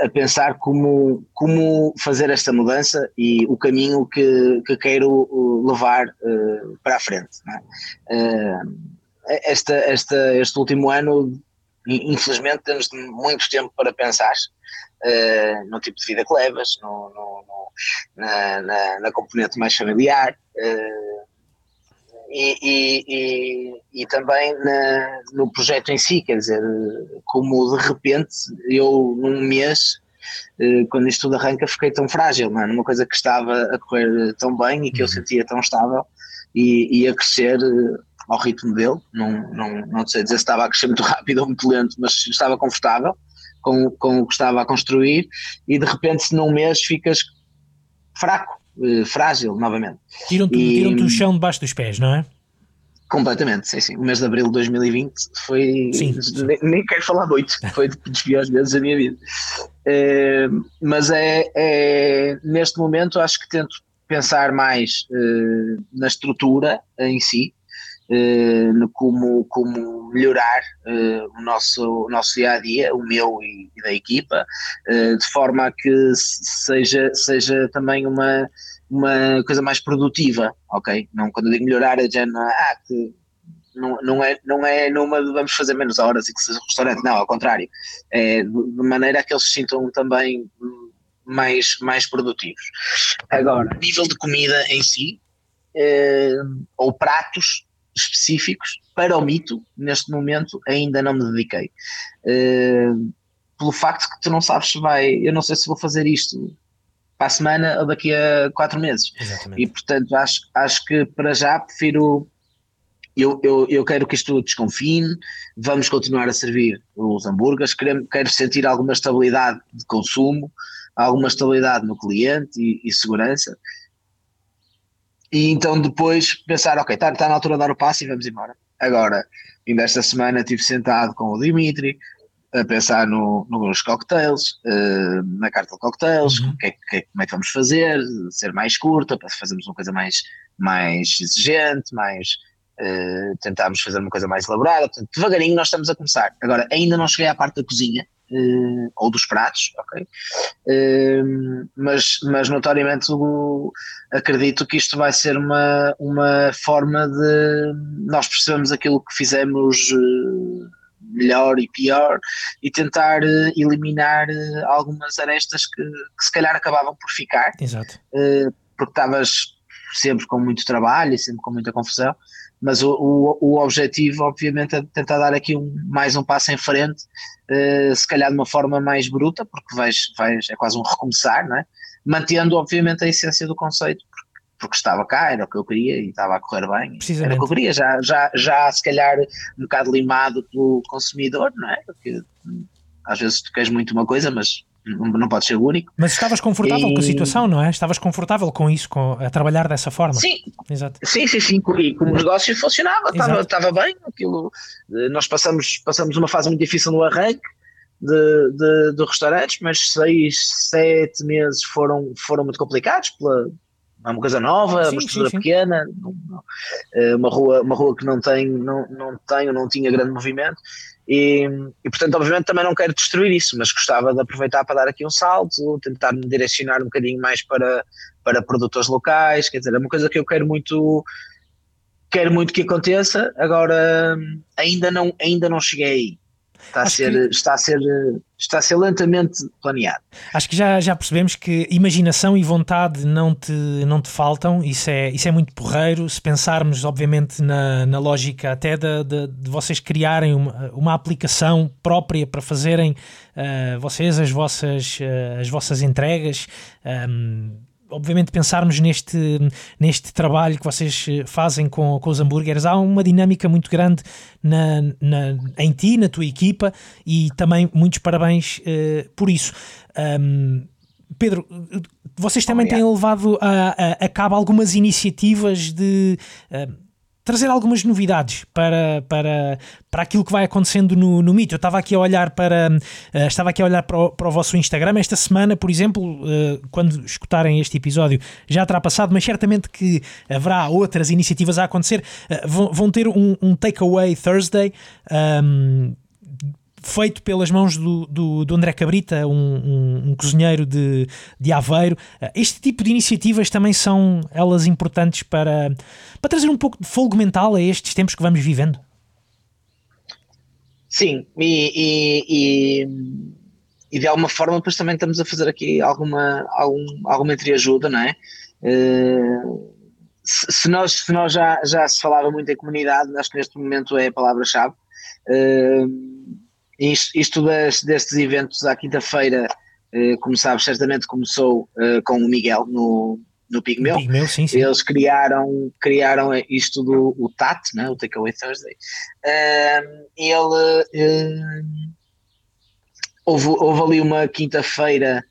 a pensar como, como fazer esta mudança e o caminho que, que quero levar para a frente. É? esta, esta, este último ano infelizmente temos muito tempo para pensar uh, no tipo de vida que levas, no, no, no na, na, na, componente mais familiar uh, e, e, e, e, também na, no projeto em si, quer dizer, como de repente eu num mês uh, quando isto tudo arranca fiquei tão frágil, é? numa coisa que estava a correr tão bem e que eu uhum. sentia tão estável e, a crescer ao ritmo dele, não, não, não sei dizer se estava a crescer muito (laughs) rápido ou muito lento, mas estava confortável com, com o que estava a construir e de repente num mês ficas fraco, eh, frágil novamente. Tiram-te tiram o chão debaixo dos pés, não é? Completamente, sim, sim. O mês de abril de 2020 foi. Sim. Nem, nem, quero falar muito, (laughs) foi dos piores meses da minha vida. É, mas é, é, neste momento acho que tento pensar mais uh, na estrutura em si, uh, como, como melhorar uh, o, nosso, o nosso dia a dia, o meu e, e da equipa, uh, de forma a que seja, seja também uma, uma coisa mais produtiva, ok? Não, quando eu digo melhorar é já não, ah, que não, não, é, não é numa de vamos fazer menos horas e que seja um restaurante, não, ao contrário, é de, de maneira a que eles se sintam também mais, mais produtivos. Agora, nível de comida em si, ou pratos, específicos para o mito, neste momento ainda não me dediquei. Uh, pelo facto que tu não sabes se vai, eu não sei se vou fazer isto para a semana ou daqui a quatro meses. Exatamente. E portanto acho, acho que para já prefiro. Eu, eu, eu quero que isto desconfine, vamos continuar a servir os hambúrgueres, quero, quero sentir alguma estabilidade de consumo, alguma estabilidade no cliente e, e segurança, e então depois pensar, ok, está tá na altura de dar o passo e vamos embora. Agora, ainda esta semana estive sentado com o Dimitri a pensar no, nos cocktails, uh, na carta de cocktails, uhum. que, que, como é que vamos fazer, ser mais curta, para fazermos uma coisa mais, mais exigente, mais uh, tentarmos fazer uma coisa mais elaborada. Portanto, devagarinho nós estamos a começar. Agora, ainda não cheguei à parte da cozinha, uh, ou dos pratos, ok? Uh, mas, mas notoriamente o, acredito que isto vai ser uma, uma forma de nós percebemos aquilo que fizemos uh, melhor e pior e tentar eliminar algumas arestas que, que, se calhar acabavam por ficar. Exato. porque estavas sempre com muito trabalho e sempre com muita confusão mas o, o, o, objetivo, obviamente, é tentar dar aqui um, mais um passo em frente, uh, se calhar de uma forma mais bruta, porque vais, vais, é quase um recomeçar, não é? mantendo, obviamente, a essência do conceito, porque, porque, estava cá, era o que eu queria e estava a correr bem, era o que eu queria, já, já, já se calhar um bocado limado pelo consumidor, não é? Porque às vezes tu queres muito uma coisa, mas não, pode ser o único. Mas estavas confortável e... com a situação, não é? Estavas confortável com isso, com, a trabalhar dessa forma. Sim, Exato. sim, sim, sim. E como o negócio funcionava, estava, estava bem. Aquilo, eh, nós passamos, passamos uma fase muito difícil no arranque de, de, de restaurantes, mas seis, sete meses foram, foram muito complicados pela, é uma coisa nova, sim, uma estrutura sim, sim. pequena, eh, uma, rua, uma rua que não tem, não, não tem ou não tinha grande movimento. E, e, portanto, obviamente, também não quero destruir isso, mas gostava de aproveitar para dar aqui um salto, tentar me direcionar um bocadinho mais para, para produtores locais. Quer dizer, é uma coisa que eu quero muito, quero muito que aconteça. Agora, ainda não, ainda não cheguei. Está a, ser, que... está, a ser, está a ser lentamente planeado. Acho que já, já percebemos que imaginação e vontade não te, não te faltam, isso é, isso é muito porreiro. Se pensarmos, obviamente, na, na lógica até de, de, de vocês criarem uma, uma aplicação própria para fazerem uh, vocês as vossas, uh, as vossas entregas. Um, obviamente pensarmos neste, neste trabalho que vocês eh, fazem com, com os hambúrgueres, há uma dinâmica muito grande na, na, em ti, na tua equipa e também muitos parabéns uh, por isso. Um, Pedro, vocês também têm levado a, a, a, cabo algumas iniciativas de. Uh, trazer algumas novidades para, para, para aquilo que vai acontecendo no, no mito. Eu estava aqui a olhar para uh, estava aqui a olhar para o, para o vosso Instagram esta semana, por exemplo, uh, quando escutarem este episódio já terá passado, mas certamente que haverá outras iniciativas a acontecer. Uh, vão, vão ter um, um Takeaway Thursday. Um, feito pelas mãos do, do, do André Cabrita, um, um, um, cozinheiro de, de Aveiro. Eh, este tipo de iniciativas também são elas importantes para, para trazer um pouco de fogo mental a estes tempos que vamos vivendo. Sim, e, e, e, e de alguma forma depois também estamos a fazer aqui alguma, algum, alguma entreajuda, não é? Uh, se, se, nós, se nós já, já se falava muito em comunidade, acho que neste momento é a palavra-chave. Uh, isto, isto das, destes eventos à quinta-feira, eh, como sabes, certamente começou eh, com o Miguel no, no Pigmeu. Pigmeu sim, sim. Eles criaram, criaram isto do o TAT, né, o Takeaway Thursday. Uh, ele. Uh, houve, houve ali uma quinta-feira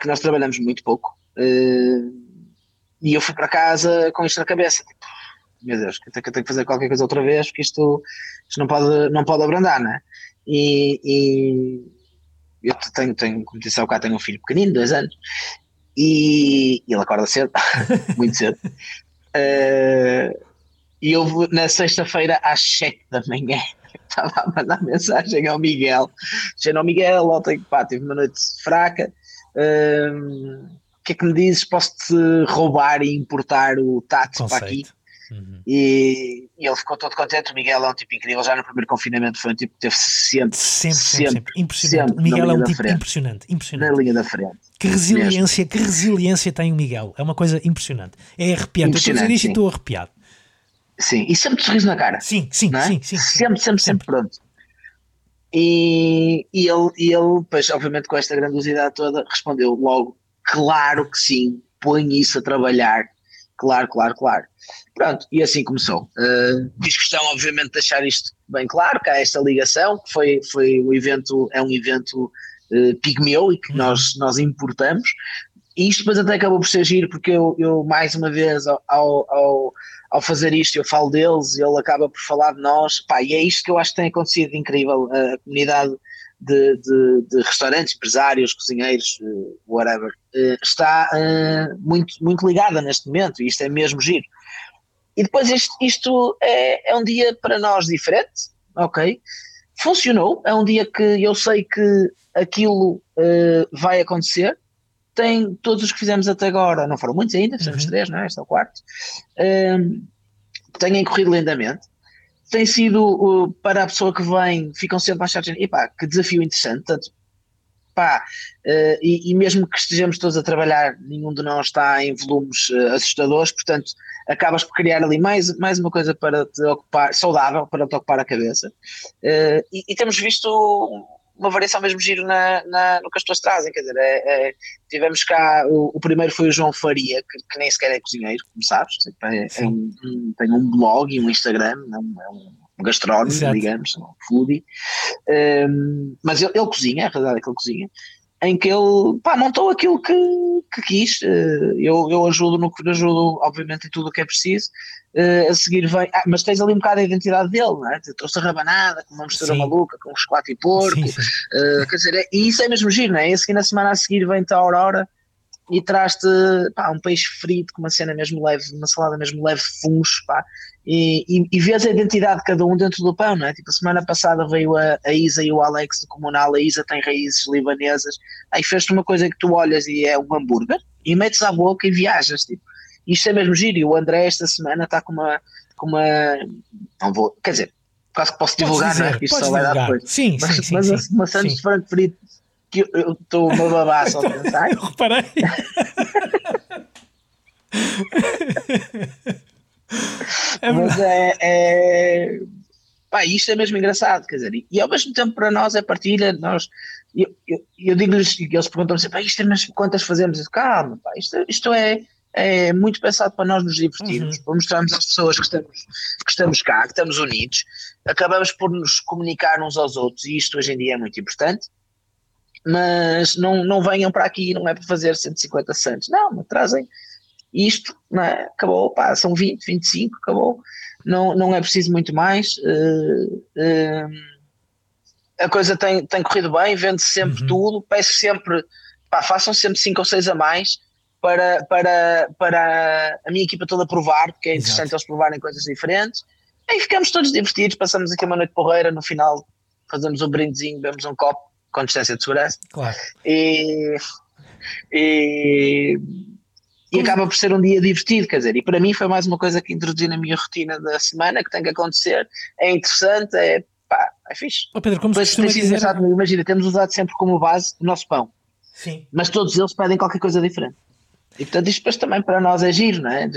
que nós trabalhamos muito pouco. e eu fui para casa com isto na cabeça. Tipo, meu Deus, que eu tenho que fazer qualquer coisa outra vez, porque isto, isto não, pode, não pode abrandar, né? E, e eu tenho, tenho, como disse ao cá, tenho um filho pequenino, dois anos, e, ele acorda cedo, (laughs) muito cedo. Uh, e eu na sexta-feira às sete da manhã (laughs) estava a mandar mensagem ao Miguel, dizendo ao Miguel, ontem pá, tive uma noite fraca. Uh, o que é que me dizes? Posso-te roubar e importar o Tato para aqui? Uhum. E, e, ele ficou todo contente. O Miguel é um tipo incrível. Já no primeiro confinamento foi um tipo que teve sempre, sempre, sempre, sempre. impressionante. Sempre o Miguel é um tipo impressionante, impressionante. Na linha da frente. Que resiliência, Mesmo. que resiliência tem o Miguel. É uma coisa impressionante. É arrepiante. Eu estou a dizer isto e estou arrepiado. Sim, e sempre sorriso na cara. Sim, sim, é? sim, sim, Sempre, sempre, sempre pronto. E, e, ele, e ele, pois, obviamente, com esta grandiosidade toda, respondeu logo: claro que sim, põe isso a trabalhar. Claro, claro, claro. Pronto, e assim começou. Uh, fiz questão, obviamente, de deixar isto bem claro, que há esta ligação, que foi, foi o evento, é um evento uh, pigmeu e que uhum. nós, nós importamos. E isto depois até acabou por ser giro, porque eu, eu mais uma vez, ao, ao, ao fazer isto, eu falo deles, ele acaba por falar de nós, pá, e é isto que eu acho que tem acontecido incrível. A comunidade de, de, de restaurantes, empresários, cozinheiros, uh, whatever, uh, está uh, muito, muito ligada neste momento, e isto é mesmo giro. E depois isto, isto é, é um dia para nós diferente, ok? Funcionou, é um dia que eu sei que aquilo uh, vai acontecer. Tem todos os que fizemos até agora, não foram muitos ainda, fizemos uhum. três, não é? Este é o quarto. Uh, têm corrido lindamente. Tem sido, uh, para a pessoa que vem, ficam sempre a achar, epá, que desafio interessante. Tanto, pá, uh, e, e, mesmo que estejamos todos a trabalhar, nenhum de nós está em volumes uh, assustadores, portanto, acabas por criar ali mais, mais uma coisa para te ocupar, saudável, para te ocupar a cabeça. Uh, e, e, temos visto uma variação mesmo giro na, na, no que as pessoas trazem, quer dizer, é, é, tivemos cá, o, o, primeiro foi o João Faria, que, que nem sequer é cozinheiro, como sabes, é, é um, um, tem um blog e um Instagram, é um, é um gastrónomo, Exato. digamos, um foodie, um, mas ele, ele cozinha, a realidade é que ele cozinha, em que ele pá, montou aquilo que, que quis. Eh, eu, eu ajudo no que ajudo, obviamente, em tudo o que é preciso. Uh, a seguir vem. Ah, mas tens ali um bocado a identidade dele, não é? Trouxe a rabanada, com uma mistura sim. maluca, com chocolate e porco. Sim, sim. Uh, quer dizer, é, e isso é mesmo giro, não é? E a seguir, na semana a seguir vem-te a Aurora e traz-te um peixe frito com uma cena mesmo leve, uma salada mesmo leve de fungos, pá, e, e, e vês a identidade de cada um dentro do pão, não é? Tipo, a semana passada veio a, a Isa e o Alex do Comunal, a Isa tem raízes libanesas, aí fez-te uma coisa que tu olhas e é um hambúrguer, e metes à boca e viajas, tipo, isto é mesmo giro, e o André esta semana está com uma, com uma, não vou, quer dizer, quase que posso divulgar, dizer, não é? Isto só vai dar depois. Sim, mas, sim, sim, mas sim, a maçã de frango frito que eu estou uma babá só de pensar. eu reparei. (laughs) é mas é, é, pá, isto é mesmo engraçado, quer dizer, e ao mesmo tempo para nós é partilha, nós, eu, eu, eu digo-lhes, eles perguntam-me sempre, pá, isto é mas quantas fazemos? Eu, Calma, pá, isto, isto é, é muito pensado para nós nos divertirmos, uhum. para mostrarmos às pessoas que estamos, que estamos cá, que estamos unidos, acabamos por nos comunicar uns aos outros, e isto hoje em dia é muito importante, mas não, não venham para aqui, não é para fazer 150 santos, não, trazem isto, não é? acabou, pá, são 20, 25, acabou, não, não é preciso muito mais. Uh, uh, a coisa tem, tem corrido bem, vende sempre uhum. tudo, peço sempre, pá, façam sempre 5 ou 6 a mais para, para, para a minha equipa toda provar, porque é interessante Exato. eles provarem coisas diferentes. Aí ficamos todos divertidos, passamos aqui uma noite porreira, no final fazemos um brindezinho, bebemos um copo com distância de segurança. Claro. E, e, e acaba por ser um dia divertido, quer dizer, e para mim foi mais uma coisa que introduzi na minha rotina da semana, que tem que acontecer, é interessante, é pá, é fixe. Oh Pedro, como se costuma dizer... imagina, temos usado sempre como base o nosso pão, Sim. mas todos eles pedem qualquer coisa diferente. E portanto isto depois também para nós é giro, não é?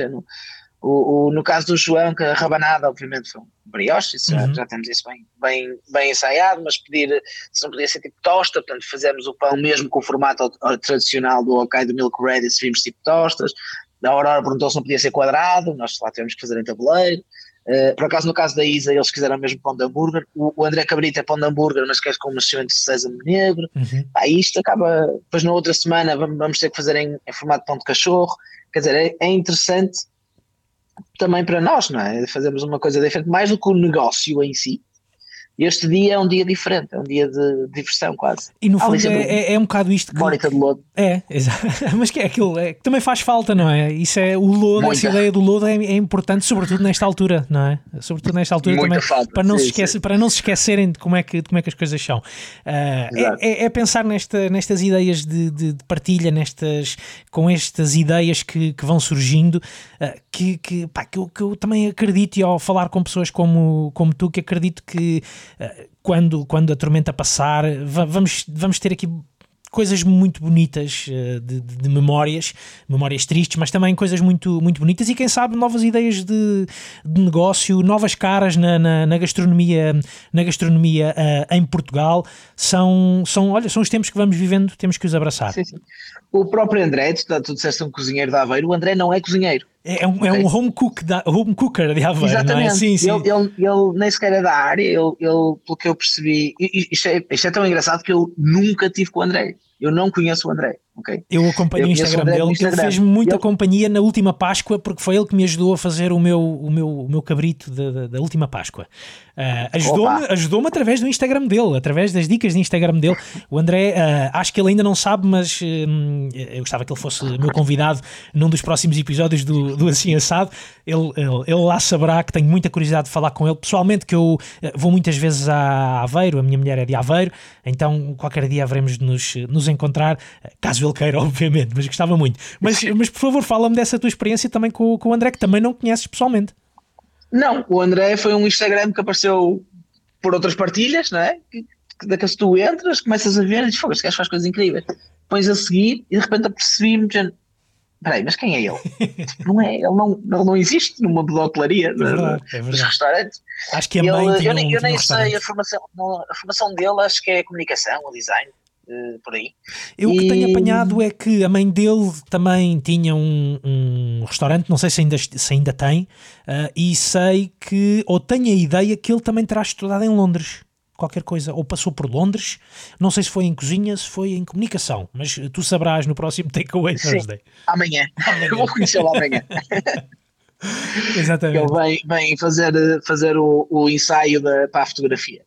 O, o, no caso do João, que a rabanada, obviamente, foi um brioche, isso uhum. já, já, temos isso bem, bem, bem ensaiado, mas pedir, se não podia ser tipo tosta, portanto, fazemos o pão mesmo com o formato tradicional do ok do Milk Ready, se vimos tipo tostas. Da Aurora perguntou se não podia ser quadrado, nós lá tivemos que fazer em tabuleiro. Uh, por acaso, no caso da Isa, eles quiseram mesmo pão de hambúrguer. O, o André Cabrita é pão de hambúrguer, mas quer com uma semente de sésamo negro. Uhum. Isto acaba. Depois, na outra semana, vamos, vamos ter que fazer em, em formato de pão de cachorro. Quer dizer, é, é interessante também para nós, não é? Fazemos uma coisa diferente, mais do que o negócio em si. Este dia é um dia diferente, é um dia de diversão quase. E no fundo é, é, é, um bocado isto que. Mónica de lodo. É, exato. (laughs) Mas que é aquilo, é, que também faz falta, não é? Isso é o lodo, Muita. essa ideia do lodo é, é, importante, sobretudo nesta altura, não é? Sobretudo nesta altura Muita também, falta. para não, sim, se esquecer, para não se esquecerem de como é que, como é que as coisas são. Uh, é, é, pensar nesta, nestas ideias de, de, de, partilha, nestas, com estas ideias que, que vão surgindo, uh, que, que, pá, que, eu, que eu também acredito, e ao falar com pessoas como, como tu, que acredito que quando, quando a tormenta passar, vamos, vamos ter aqui coisas muito bonitas de, de, de, memórias, memórias tristes, mas também coisas muito, muito bonitas e quem sabe novas ideias de, de negócio, novas caras na, na, na gastronomia, na gastronomia uh, em Portugal. São, são, olha, são os tempos que vamos vivendo, temos que os abraçar. Sim, sim. O próprio André, tu, tu disseste um cozinheiro de Aveiro, o André não é cozinheiro. É, é um, é um home, cook da, home cooker de Aveiro, Exatamente. não é? Sim, sim. Ele, ele, ele nem sequer é da área, ele, ele pelo que eu percebi, isto é, isto é tão engraçado que eu nunca tive com o André. Eu não conheço o André, ok? Eu acompanho o Instagram dele, Instagram. ele fez muita ele... companhia na última Páscoa, porque foi ele que me ajudou a fazer o meu, o meu, o meu cabrito da, última Páscoa. Uh, ajudou-me ajudou através do Instagram dele, através das dicas de Instagram dele. O André, uh, acho que ele ainda não sabe, mas uh, eu gostava que ele fosse meu convidado num dos próximos episódios do, do Assim Assado. Ele, ele, ele, lá saberá que tenho muita curiosidade de falar com ele pessoalmente, que eu vou muitas vezes a Aveiro, a minha mulher é de Aveiro, então qualquer dia haveremos de nos, nos encontrar, caso ele queira, (laughs) obviamente, mas gostava muito. Mas, mas por favor, fala-me dessa tua experiência também com, com o André, que também não conheces pessoalmente. Não, o André foi um Instagram que apareceu por outras partilhas, não é? Que, que, da que tu entras, começas a ver e dizes, fogo, este gajo faz coisas incríveis. Pões a seguir e de repente apercebi-me, peraí, mas quem é ele? (laughs) não é, ele não, ele não existe numa hotelaria, é verdade, é dos restaurantes. Acho que a mãe ele, eu, um, eu nem sei a formação, a formação dele, acho que é comunicação, o design. Uh, por aí. Eu o que tenho apanhado é que a mãe dele também tinha um, um restaurante, não sei se ainda, se ainda tem, uh, e sei que, ou tenho a ideia que ele também terá estudado em Londres. Qualquer coisa, ou passou por Londres, não sei se foi em cozinha, se foi em comunicação, mas tu sabrás no próximo Takeaway Thursday. Amanhã, amanhã. eu vou conhecê-lo amanhã. (laughs) Exatamente. Ele vem, vem fazer, fazer o, o ensaio da, para a fotografia.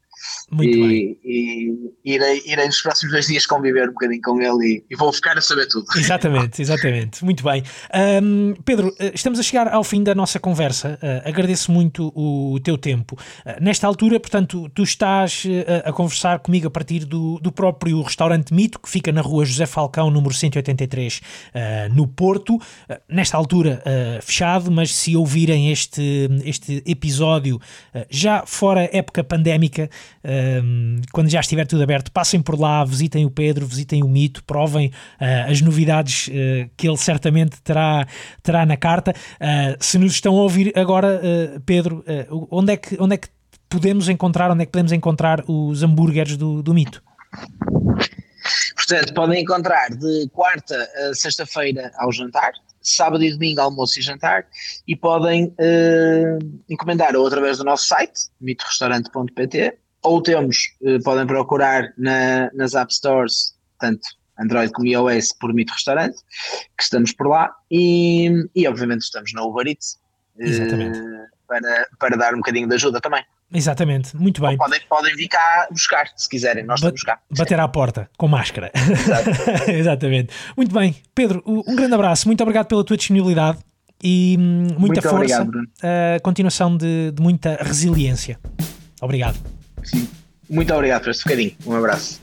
Muito e, bem. e irei, irei nos próximos dois dias conviver um bocadinho com ele e, e vou ficar a saber tudo. Exatamente, exatamente. Muito bem. Um, Pedro, eh, estamos a chegar ao fim da nossa conversa. Uh, agradeço muito o, o teu tempo. Uh, nesta altura, portanto, tu estás uh, a conversar comigo a partir do, do próprio restaurante Mito, que fica na rua José Falcão, número 183, no Porto. nesta altura, fechado, mas se ouvirem este, este episódio já fora época pandémica, quando já estiver tudo aberto, passem por lá, visitem o Pedro, visitem o Mito, provem uh, as novidades uh, que ele certamente terá, terá na carta. Uh, se nos estão a ouvir agora, Pedro, onde, é que, onde é que podemos encontrar, onde é que podemos encontrar os hambúrgueres do, do Mito? Portanto, podem encontrar de quarta a sexta-feira ao jantar, sábado e domingo almoço e jantar, e podem uh, encomendar ou através do nosso site, mitorestaurante.pt, ou temos, uh, podem procurar na, nas App Stores, tanto Android como iOS, por Mito Restaurante, que estamos por lá, e, e obviamente estamos na Uber Eats, uh, para, para dar um bocadinho de ajuda também. Exatamente, muito bem. podem, podem vir cá buscar, se quiserem, nós ba buscar. Bater à porta, com máscara. (laughs) Exatamente. Muito bem, Pedro, um grande abraço, muito obrigado pela tua disponibilidade e hum, muita muito força, obrigado, uh, continuação de, de muita resiliência. Obrigado. Muito obrigado por este bocadinho. Um abraço.